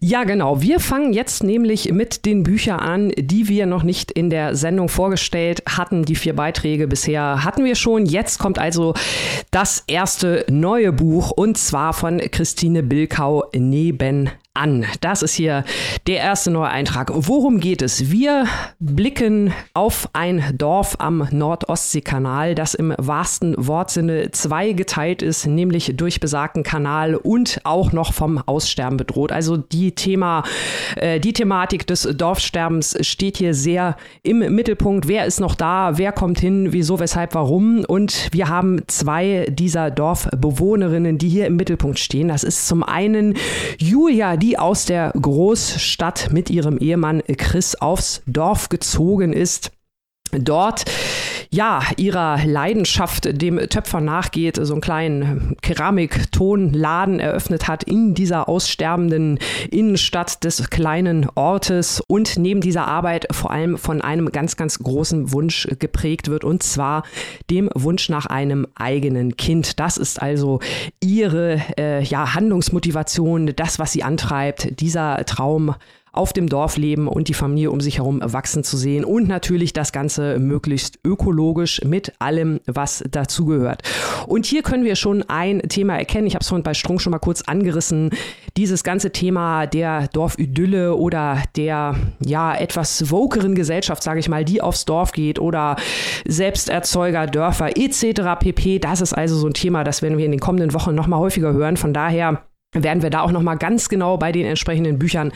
Ja, genau. Wir fangen jetzt nämlich mit den Büchern an, die wir noch nicht in der Sendung vorgestellt hatten. Die vier Beiträge bisher hatten wir schon. Jetzt kommt also das erste neue Buch und zwar von Christine Bilkau Neben an. Das ist hier der erste neue Eintrag. Worum geht es? Wir blicken auf ein Dorf am Nordostseekanal, das im wahrsten Wortsinne zweigeteilt ist, nämlich durch besagten Kanal und auch noch vom Aussterben bedroht. Also die Thema, äh, die Thematik des Dorfsterbens steht hier sehr im Mittelpunkt. Wer ist noch da? Wer kommt hin? Wieso, weshalb, warum? Und wir haben zwei dieser Dorfbewohnerinnen, die hier im Mittelpunkt stehen. Das ist zum einen Julia, die aus der Großstadt mit ihrem Ehemann Chris aufs Dorf gezogen ist. Dort ja, ihrer Leidenschaft dem Töpfer nachgeht, so einen kleinen Keramiktonladen eröffnet hat in dieser aussterbenden Innenstadt des kleinen Ortes und neben dieser Arbeit vor allem von einem ganz, ganz großen Wunsch geprägt wird und zwar dem Wunsch nach einem eigenen Kind. Das ist also ihre äh, ja, Handlungsmotivation, das, was sie antreibt, dieser Traum auf dem Dorf leben und die Familie um sich herum wachsen zu sehen und natürlich das Ganze möglichst ökologisch mit allem, was dazugehört. Und hier können wir schon ein Thema erkennen. Ich habe es vorhin bei Strunk schon mal kurz angerissen. Dieses ganze Thema der Dorfidylle oder der ja etwas wokeren Gesellschaft, sage ich mal, die aufs Dorf geht oder Selbsterzeuger, Dörfer etc. pp. Das ist also so ein Thema, das werden wir in den kommenden Wochen noch mal häufiger hören. Von daher werden wir da auch noch mal ganz genau bei den entsprechenden Büchern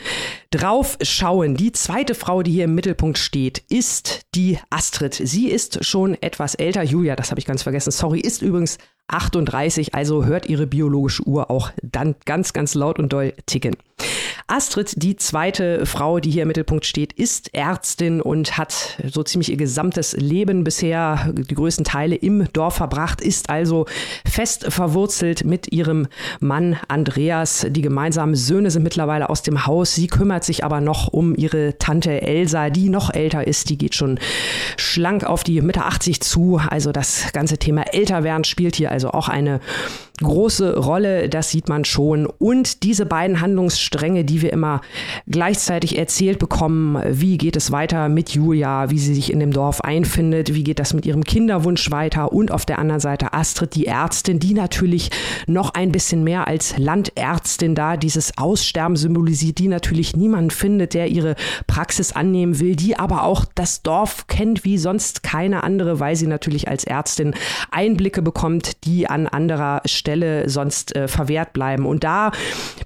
drauf schauen. Die zweite Frau, die hier im Mittelpunkt steht, ist die Astrid. Sie ist schon etwas älter. Julia, das habe ich ganz vergessen. Sorry, ist übrigens 38, also hört ihre biologische Uhr auch dann ganz, ganz laut und doll ticken. Astrid, die zweite Frau, die hier im Mittelpunkt steht, ist Ärztin und hat so ziemlich ihr gesamtes Leben bisher, die größten Teile im Dorf verbracht, ist also fest verwurzelt mit ihrem Mann Andreas. Die gemeinsamen Söhne sind mittlerweile aus dem Haus. Sie kümmert sich aber noch um ihre Tante Elsa, die noch älter ist. Die geht schon schlank auf die Mitte 80 zu. Also das ganze Thema Älterwerden spielt hier also auch eine große Rolle, das sieht man schon. Und diese beiden Handlungsstränge, die wir immer gleichzeitig erzählt bekommen, wie geht es weiter mit Julia, wie sie sich in dem Dorf einfindet, wie geht das mit ihrem Kinderwunsch weiter und auf der anderen Seite Astrid, die Ärztin, die natürlich noch ein bisschen mehr als Landärztin da dieses Aussterben symbolisiert, die natürlich niemanden findet, der ihre Praxis annehmen will, die aber auch das Dorf kennt wie sonst keine andere, weil sie natürlich als Ärztin Einblicke bekommt, die an anderer Stelle Stelle sonst äh, verwehrt bleiben. Und da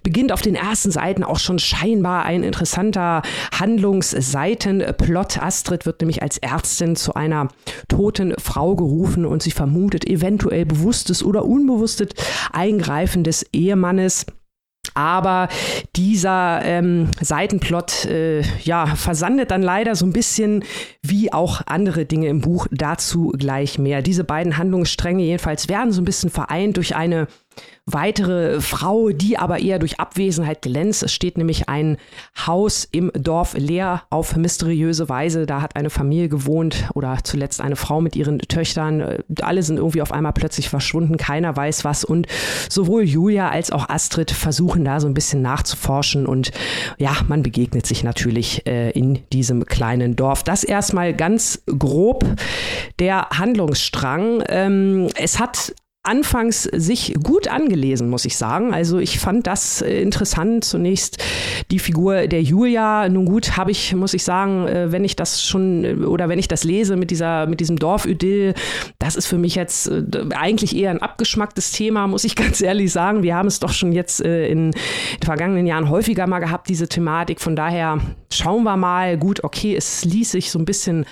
beginnt auf den ersten Seiten auch schon scheinbar ein interessanter Handlungsseitenplot. Astrid wird nämlich als Ärztin zu einer toten Frau gerufen und sie vermutet eventuell bewusstes oder unbewusstes Eingreifen des Ehemannes. Aber dieser ähm, Seitenplot äh, ja, versandet dann leider so ein bisschen wie auch andere Dinge im Buch. Dazu gleich mehr. Diese beiden Handlungsstränge jedenfalls werden so ein bisschen vereint durch eine weitere Frau, die aber eher durch Abwesenheit glänzt. Es steht nämlich ein Haus im Dorf leer auf mysteriöse Weise. Da hat eine Familie gewohnt oder zuletzt eine Frau mit ihren Töchtern. Alle sind irgendwie auf einmal plötzlich verschwunden. Keiner weiß was. Und sowohl Julia als auch Astrid versuchen da so ein bisschen nachzuforschen. Und ja, man begegnet sich natürlich äh, in diesem kleinen Dorf. Das erstmal ganz grob der Handlungsstrang. Ähm, es hat anfangs sich gut angelesen, muss ich sagen. Also ich fand das äh, interessant. Zunächst die Figur der Julia. Nun gut, habe ich, muss ich sagen, äh, wenn ich das schon äh, oder wenn ich das lese mit dieser, mit diesem Dorfidyll, das ist für mich jetzt eigentlich eher ein abgeschmacktes Thema, muss ich ganz ehrlich sagen. Wir haben es doch schon jetzt in den vergangenen Jahren häufiger mal gehabt, diese Thematik. Von daher schauen wir mal. Gut, okay, es ließ sich so ein bisschen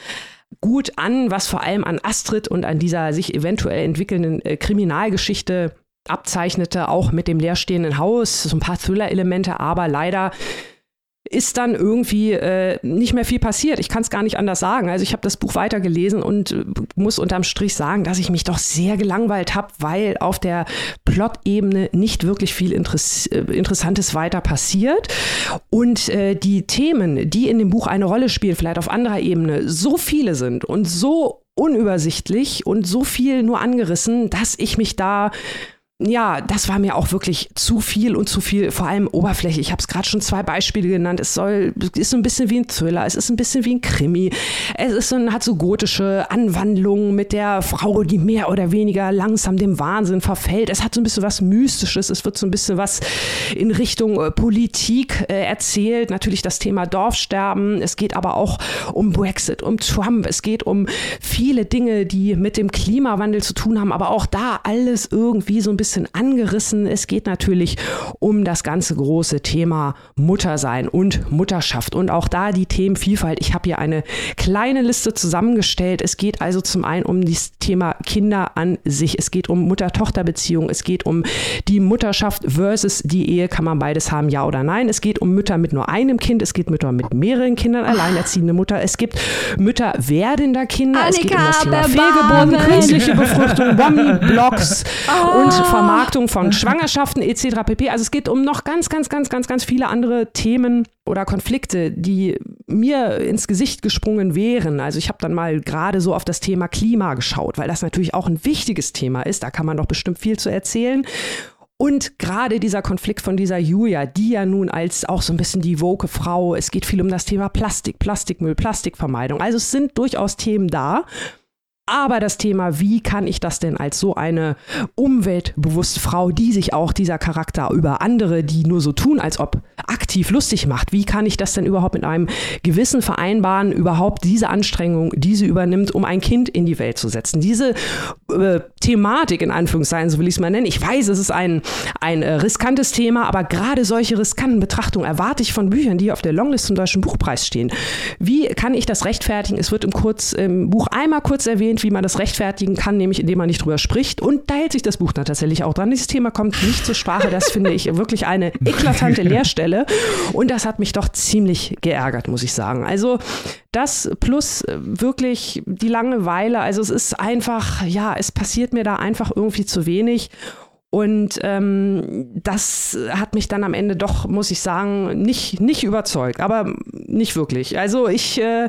gut an, was vor allem an Astrid und an dieser sich eventuell entwickelnden äh, Kriminalgeschichte abzeichnete, auch mit dem leerstehenden Haus, so ein paar Thriller-Elemente, aber leider ist dann irgendwie äh, nicht mehr viel passiert. Ich kann es gar nicht anders sagen. Also ich habe das Buch weitergelesen und äh, muss unterm Strich sagen, dass ich mich doch sehr gelangweilt habe, weil auf der Plot-Ebene nicht wirklich viel Interess äh, Interessantes weiter passiert. Und äh, die Themen, die in dem Buch eine Rolle spielen, vielleicht auf anderer Ebene, so viele sind und so unübersichtlich und so viel nur angerissen, dass ich mich da ja, das war mir auch wirklich zu viel und zu viel, vor allem Oberfläche. Ich habe es gerade schon zwei Beispiele genannt. Es soll, ist so ein bisschen wie ein Thriller, es ist ein bisschen wie ein Krimi. Es ist so, hat so gotische Anwandlungen mit der Frau, die mehr oder weniger langsam dem Wahnsinn verfällt. Es hat so ein bisschen was Mystisches, es wird so ein bisschen was in Richtung äh, Politik äh, erzählt. Natürlich das Thema Dorfsterben. Es geht aber auch um Brexit, um Trump. Es geht um viele Dinge, die mit dem Klimawandel zu tun haben, aber auch da alles irgendwie so ein bisschen bisschen angerissen. Es geht natürlich um das ganze große Thema Muttersein und Mutterschaft und auch da die Themenvielfalt. Ich habe hier eine kleine Liste zusammengestellt. Es geht also zum einen um das Thema Kinder an sich. Es geht um Mutter-Tochter-Beziehung. Es geht um die Mutterschaft versus die Ehe. Kann man beides haben, ja oder nein? Es geht um Mütter mit nur einem Kind. Es geht Mütter mit mehreren Kindern, alleinerziehende Mutter. Es gibt Mütter werdender Kinder. Annika, es geht um das Thema Fehlgeburten, künstliche Befruchtung, Womni-Blocks oh. und Vermarktung von Schwangerschaften etc. pp. Also es geht um noch ganz, ganz, ganz, ganz, ganz viele andere Themen oder Konflikte, die mir ins Gesicht gesprungen wären. Also ich habe dann mal gerade so auf das Thema Klima geschaut, weil das natürlich auch ein wichtiges Thema ist. Da kann man doch bestimmt viel zu erzählen. Und gerade dieser Konflikt von dieser Julia, die ja nun als auch so ein bisschen die woke Frau, es geht viel um das Thema Plastik, Plastikmüll, Plastikvermeidung. Also es sind durchaus Themen da. Aber das Thema, wie kann ich das denn als so eine umweltbewusste Frau, die sich auch dieser Charakter über andere, die nur so tun, als ob aktiv lustig macht, wie kann ich das denn überhaupt mit einem Gewissen vereinbaren, überhaupt diese Anstrengung, die sie übernimmt, um ein Kind in die Welt zu setzen? Diese äh, Thematik, in Anführungszeichen, so will ich es mal nennen. Ich weiß, es ist ein, ein äh, riskantes Thema, aber gerade solche riskanten Betrachtungen erwarte ich von Büchern, die auf der Longlist zum Deutschen Buchpreis stehen. Wie kann ich das rechtfertigen? Es wird im, kurz, im Buch einmal kurz erwähnt, wie man das rechtfertigen kann, nämlich indem man nicht drüber spricht. Und da hält sich das Buch dann tatsächlich auch dran. Dieses Thema kommt nicht zur Sprache. Das finde ich wirklich eine eklatante Leerstelle. Und das hat mich doch ziemlich geärgert, muss ich sagen. Also das plus äh, wirklich die Langeweile. Also es ist einfach, ja, es passiert mir da einfach irgendwie zu wenig. Und ähm, das hat mich dann am Ende doch, muss ich sagen, nicht, nicht überzeugt, aber nicht wirklich. Also ich äh,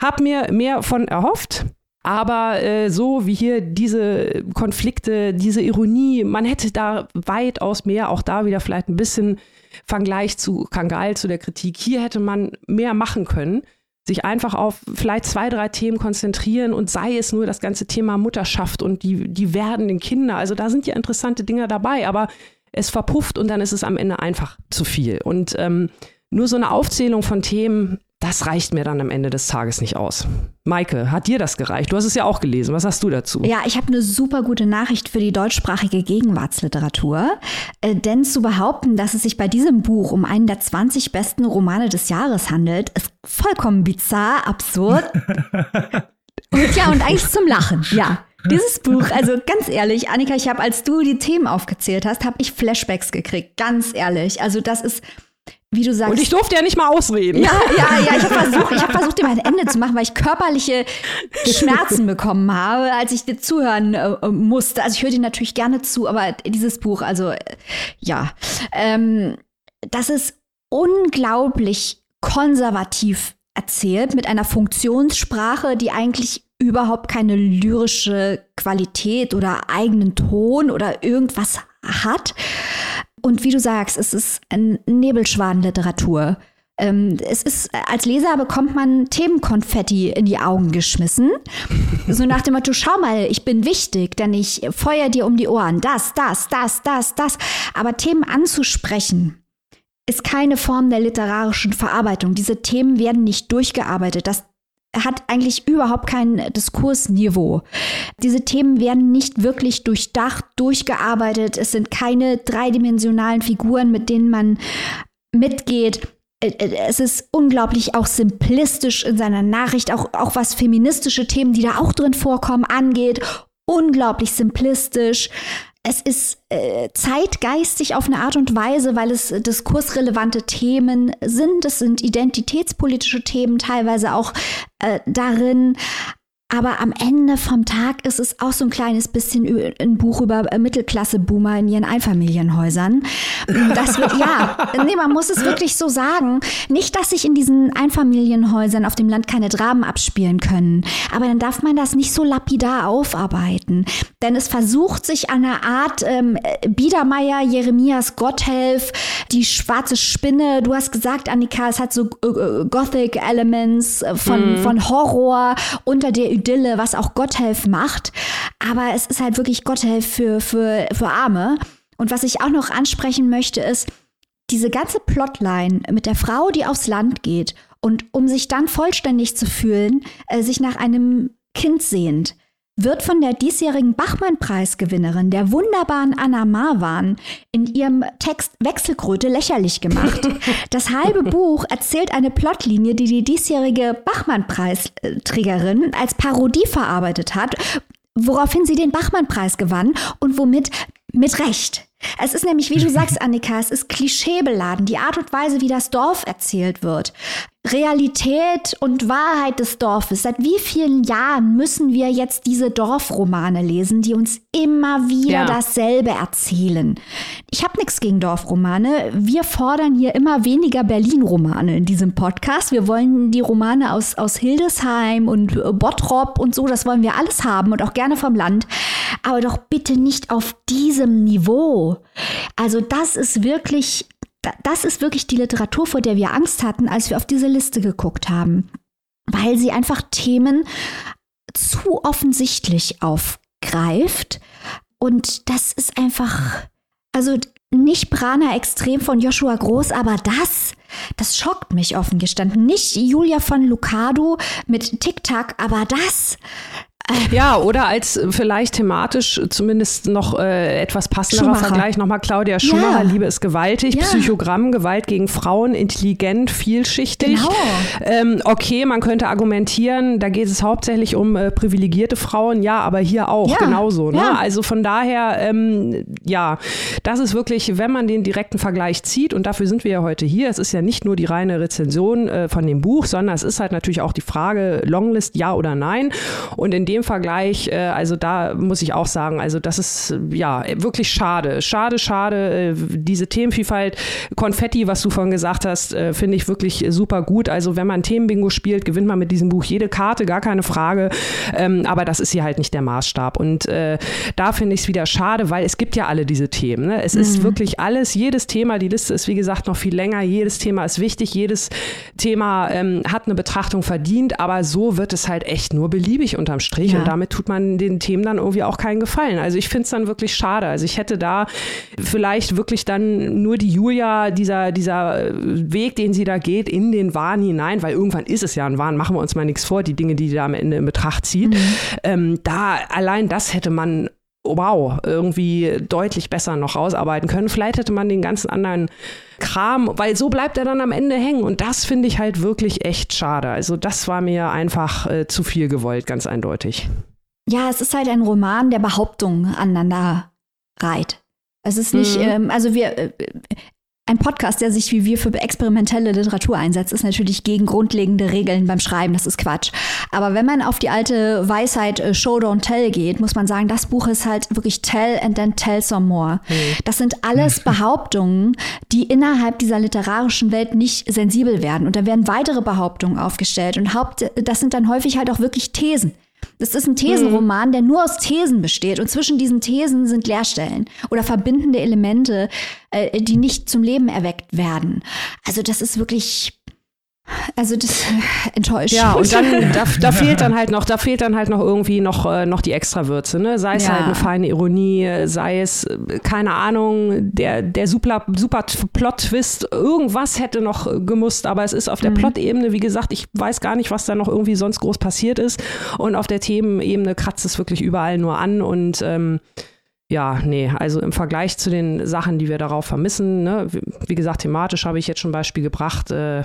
habe mir mehr von erhofft. Aber äh, so wie hier diese Konflikte, diese Ironie, man hätte da weitaus mehr, auch da wieder vielleicht ein bisschen Vergleich zu Kangal, zu der Kritik. Hier hätte man mehr machen können, sich einfach auf vielleicht zwei, drei Themen konzentrieren und sei es nur das ganze Thema Mutterschaft und die, die werdenden Kinder. Also da sind ja interessante Dinge dabei, aber es verpufft und dann ist es am Ende einfach zu viel. Und ähm, nur so eine Aufzählung von Themen das reicht mir dann am Ende des Tages nicht aus. Maike, hat dir das gereicht? Du hast es ja auch gelesen. Was hast du dazu? Ja, ich habe eine super gute Nachricht für die deutschsprachige Gegenwartsliteratur. Äh, denn zu behaupten, dass es sich bei diesem Buch um einen der 20 besten Romane des Jahres handelt, ist vollkommen bizarr, absurd. und ja, und eigentlich zum Lachen, ja. Dieses Buch, also ganz ehrlich, Annika, ich habe, als du die Themen aufgezählt hast, habe ich Flashbacks gekriegt. Ganz ehrlich. Also das ist wie du sagst. Und ich durfte ja nicht mal ausreden. Ja, ja, ja. Ich habe versucht, ich hab versucht, ihm ein Ende zu machen, weil ich körperliche Schmerzen bekommen habe, als ich dir zuhören äh, musste. Also ich höre dir natürlich gerne zu, aber dieses Buch, also äh, ja, ähm, das ist unglaublich konservativ erzählt mit einer Funktionssprache, die eigentlich überhaupt keine lyrische Qualität oder eigenen Ton oder irgendwas hat. Und wie du sagst, es ist Nebelschwanliteratur. Ähm, es ist, als Leser bekommt man Themenkonfetti in die Augen geschmissen. So nach dem Motto, schau mal, ich bin wichtig, denn ich feuer dir um die Ohren. Das, das, das, das, das. Aber Themen anzusprechen, ist keine Form der literarischen Verarbeitung. Diese Themen werden nicht durchgearbeitet. Das hat eigentlich überhaupt kein Diskursniveau. Diese Themen werden nicht wirklich durchdacht, durchgearbeitet. Es sind keine dreidimensionalen Figuren, mit denen man mitgeht. Äh, äh, es ist unglaublich auch simplistisch in seiner Nachricht, auch, auch was feministische Themen, die da auch drin vorkommen, angeht. Unglaublich simplistisch. Es ist äh, zeitgeistig auf eine Art und Weise, weil es diskursrelevante Themen sind. Es sind identitätspolitische Themen teilweise auch äh, darin. Aber am Ende vom Tag ist es auch so ein kleines bisschen ein Buch über äh, Mittelklasse-Boomer in ihren Einfamilienhäusern. Das wird, ja, nee, man muss es wirklich so sagen. Nicht, dass sich in diesen Einfamilienhäusern auf dem Land keine Dramen abspielen können. Aber dann darf man das nicht so lapidar aufarbeiten. Denn es versucht sich an einer Art ähm, Biedermeier, Jeremias Gotthelf, die schwarze Spinne. Du hast gesagt, Annika, es hat so äh, äh Gothic-Elements äh, von, mhm. von Horror unter der Idylle, was auch Gotthelf macht. Aber es ist halt wirklich Gotthelf für, für, für Arme. Und was ich auch noch ansprechen möchte, ist, diese ganze Plotline mit der Frau, die aufs Land geht und um sich dann vollständig zu fühlen, äh, sich nach einem Kind sehnt wird von der diesjährigen Bachmann-Preisgewinnerin, der wunderbaren Anna Marwan, in ihrem Text Wechselkröte lächerlich gemacht. Das halbe Buch erzählt eine Plotlinie, die die diesjährige Bachmann-Preisträgerin als Parodie verarbeitet hat, woraufhin sie den Bachmann-Preis gewann und womit mit Recht. Es ist nämlich, wie du sagst, Annika, es ist klischeebeladen, die Art und Weise, wie das Dorf erzählt wird. Realität und Wahrheit des Dorfes. Seit wie vielen Jahren müssen wir jetzt diese Dorfromane lesen, die uns immer wieder ja. dasselbe erzählen? Ich habe nichts gegen Dorfromane. Wir fordern hier immer weniger Berlin-Romane in diesem Podcast. Wir wollen die Romane aus, aus Hildesheim und Bottrop und so, das wollen wir alles haben und auch gerne vom Land. Aber doch bitte nicht auf diesem Niveau. Also das ist wirklich das ist wirklich die Literatur, vor der wir Angst hatten, als wir auf diese Liste geguckt haben. Weil sie einfach Themen zu offensichtlich aufgreift. Und das ist einfach, also nicht Brana Extrem von Joshua Groß, aber das, das schockt mich offen gestanden. Nicht Julia von Lucado mit Tic-Tac, aber das, ja, oder als vielleicht thematisch zumindest noch äh, etwas passenderer. Vergleich nochmal Claudia Schumacher, ja. Liebe ist gewaltig, ja. Psychogramm, Gewalt gegen Frauen, intelligent, vielschichtig. Genau. Ähm, okay, man könnte argumentieren, da geht es hauptsächlich um äh, privilegierte Frauen, ja, aber hier auch ja. genauso. Ne? Also von daher, ähm, ja, das ist wirklich, wenn man den direkten Vergleich zieht, und dafür sind wir ja heute hier, es ist ja nicht nur die reine Rezension äh, von dem Buch, sondern es ist halt natürlich auch die Frage, Longlist ja oder nein. Und in dem dem Vergleich, äh, also da muss ich auch sagen, also das ist ja wirklich schade. Schade, schade. Äh, diese Themenvielfalt, Konfetti, was du vorhin gesagt hast, äh, finde ich wirklich super gut. Also wenn man Themenbingo spielt, gewinnt man mit diesem Buch jede Karte, gar keine Frage. Ähm, aber das ist hier halt nicht der Maßstab. Und äh, da finde ich es wieder schade, weil es gibt ja alle diese Themen. Ne? Es mhm. ist wirklich alles, jedes Thema, die Liste ist wie gesagt noch viel länger, jedes Thema ist wichtig, jedes Thema ähm, hat eine Betrachtung verdient, aber so wird es halt echt nur beliebig unterm Strich nicht. Ja. Und damit tut man den Themen dann irgendwie auch keinen Gefallen. Also ich finde es dann wirklich schade. Also ich hätte da vielleicht wirklich dann nur die Julia, dieser, dieser Weg, den sie da geht, in den Wahn hinein, weil irgendwann ist es ja ein Wahn, machen wir uns mal nichts vor, die Dinge, die sie da am Ende in Betracht zieht. Mhm. Ähm, da allein das hätte man wow, irgendwie deutlich besser noch rausarbeiten können. Vielleicht hätte man den ganzen anderen Kram, weil so bleibt er dann am Ende hängen. Und das finde ich halt wirklich echt schade. Also das war mir einfach äh, zu viel gewollt, ganz eindeutig. Ja, es ist halt ein Roman, der Behauptungen aneinander reiht. Es ist nicht, mhm. ähm, also wir, äh, ein Podcast, der sich wie wir für experimentelle Literatur einsetzt, ist natürlich gegen grundlegende Regeln beim Schreiben. Das ist Quatsch. Aber wenn man auf die alte Weisheit äh, Show, Don't Tell geht, muss man sagen, das Buch ist halt wirklich Tell and then Tell some more. Mhm. Das sind alles Behauptungen, die innerhalb dieser literarischen Welt nicht sensibel werden. Und da werden weitere Behauptungen aufgestellt. Und Haupt, das sind dann häufig halt auch wirklich Thesen. Das ist ein Thesenroman, der nur aus Thesen besteht und zwischen diesen Thesen sind Leerstellen oder verbindende Elemente, äh, die nicht zum Leben erweckt werden. Also das ist wirklich also das enttäuscht. Ja, und dann da, da, fehlt dann halt noch, da fehlt dann halt noch irgendwie noch, äh, noch die Extrawürze, ne? Sei es ja. halt eine feine Ironie, sei es, äh, keine Ahnung, der, der super, super Plot-Twist, irgendwas hätte noch gemusst, aber es ist auf der mhm. Plot-Ebene, wie gesagt, ich weiß gar nicht, was da noch irgendwie sonst groß passiert ist. Und auf der Themenebene kratzt es wirklich überall nur an und ähm, ja, nee, also im Vergleich zu den Sachen, die wir darauf vermissen, ne, wie, wie gesagt, thematisch habe ich jetzt schon ein Beispiel gebracht, äh,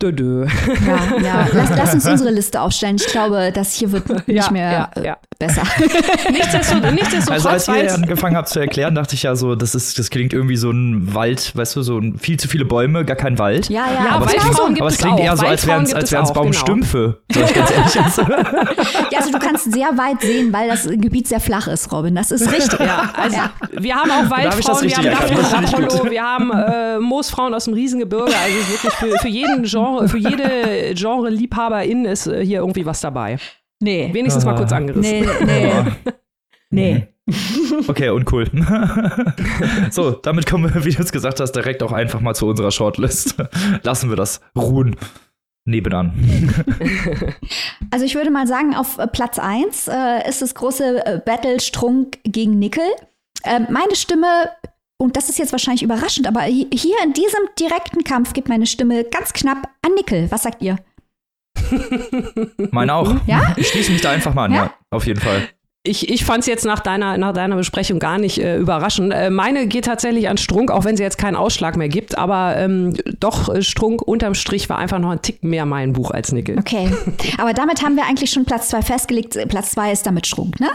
Dö, dö. Ja, ja. Lass, lass uns unsere Liste aufstellen. Ich glaube, das hier wird nicht Ja, mehr ja, äh, ja. besser. Nichtsdestotrotz, nichtsdestotrotz Also als ihr angefangen habt zu erklären, dachte ich ja so, das ist, das klingt irgendwie so ein Wald, weißt du, so ein, viel zu viele Bäume, gar kein Wald. Ja, ja, Ja, aber, es genau. klingt, Waldfrauen gibt aber es klingt eher so, als Waldfrauen wären es als wären's genau. Baumstümpfe. Soll ich ganz ehrlich sagen. Ja, also du kannst sehr weit sehen, weil das Gebiet sehr flach ist, Robin. Das ist richtig. Ja, also wir haben auch Da hab Waldfrauen, wir haben gut. wir haben äh, Moosfrauen aus dem Riesengebirge. Also es ist wirklich für, für jeden Genre, für jede Genre-Liebhaberin ist äh, hier irgendwie was dabei. Nee. Wenigstens mal kurz angerissen. Nee, nee. Nee. Okay, uncool. so, damit kommen wir, wie du es gesagt hast, direkt auch einfach mal zu unserer Shortlist. Lassen wir das ruhen. Nebenan. Also ich würde mal sagen, auf äh, Platz 1 äh, ist das große äh, Battle Strunk gegen Nickel. Ähm, meine Stimme, und das ist jetzt wahrscheinlich überraschend, aber hi- hier in diesem direkten Kampf gibt meine Stimme ganz knapp an Nickel. Was sagt ihr? Meine auch. Ja? Ich schließe mich da einfach mal an, ja, Ja? auf jeden Fall. Ich, ich fand es jetzt nach deiner, nach deiner Besprechung gar nicht äh, überraschend. Äh, meine geht tatsächlich an Strunk, auch wenn sie jetzt keinen Ausschlag mehr gibt. Aber ähm, doch, äh, Strunk unterm Strich war einfach noch ein Tick mehr mein Buch als Nickel. Okay. Aber damit haben wir eigentlich schon Platz 2 festgelegt. Platz 2 ist damit Strunk, ne?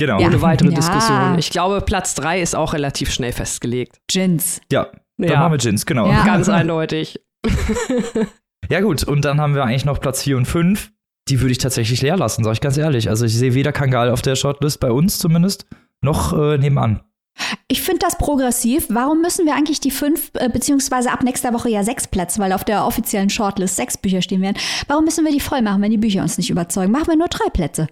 Genau. Ja. Ja, Ohne weitere Ja. Diskussion. Ich glaube, Platz drei ist auch relativ schnell festgelegt. Gins. dann Ja. machen wir Gins, genau. Ja. Ja. Ganz eindeutig. gut, und dann haben wir eigentlich noch Platz 4 und 5. Die würde ich tatsächlich leer lassen, sag ich ganz ehrlich. Also ich sehe weder Kangal auf der Shortlist, bei uns zumindest, noch äh, nebenan. Ich finde das progressiv. Warum müssen wir eigentlich die fünf, äh, beziehungsweise ab nächster Woche ja sechs Plätze, weil auf der offiziellen Shortlist sechs Bücher stehen werden. Warum müssen wir die voll machen, wenn die Bücher uns nicht überzeugen? Machen wir nur drei Plätze.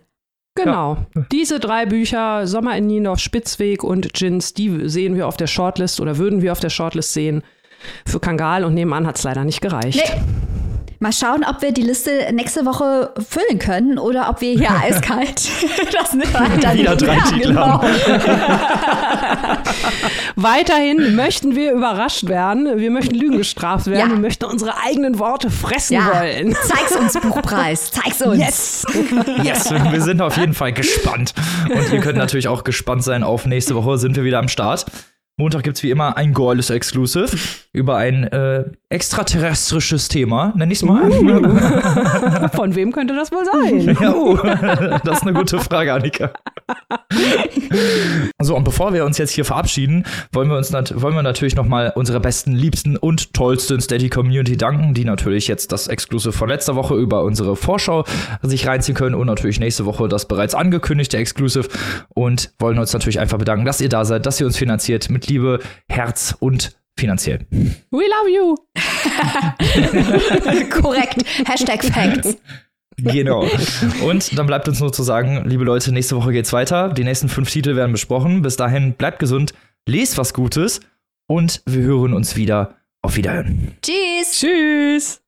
Genau. Diese drei Bücher, Sommer in Niendorf, Spitzweg und Gins, die sehen wir auf der Shortlist oder würden wir auf der Shortlist sehen. Für Kangal und nebenan hat es leider nicht gereicht. Nee. Mal schauen, ob wir die Liste nächste Woche füllen können oder ob wir hier eiskalt das nicht weiter Wieder drei ja, Titel genau. Weiterhin möchten wir überrascht werden. Wir möchten Lügen gestraft werden. Ja. Wir möchten unsere eigenen Worte fressen Ja, wollen. zeig's uns, Buchpreis. Zeig's uns. Yes! Yes, wir sind auf jeden Fall gespannt. Und ihr könnt natürlich auch gespannt sein auf nächste Woche, sind wir wieder am Start. Montag gibt's wie immer ein Gorless Exclusive über ein äh, extraterrestrisches Thema, nenn ich's mal. Von wem könnte das wohl sein? Ja, oh, das ist eine gute Frage, Annika. So, und bevor wir uns jetzt hier verabschieden, wollen wir uns nat wollen wir natürlich noch mal unserer besten, liebsten und tollsten Steady Community danken, die natürlich jetzt das Exclusive von letzter Woche über unsere Vorschau sich reinziehen können und natürlich nächste Woche das bereits angekündigte Exclusive und wollen uns natürlich einfach bedanken, dass ihr da seid, dass ihr uns finanziert mit Liebe, Herz und finanziell. We love you! Korrekt. Hashtag Facts. Genau. Und dann bleibt uns nur zu sagen, liebe Leute, nächste Woche geht's weiter. Die nächsten fünf Titel werden besprochen. Bis dahin bleibt gesund, lest was Gutes und wir hören uns wieder. Auf Wiederhören. Tschüss. Tschüss!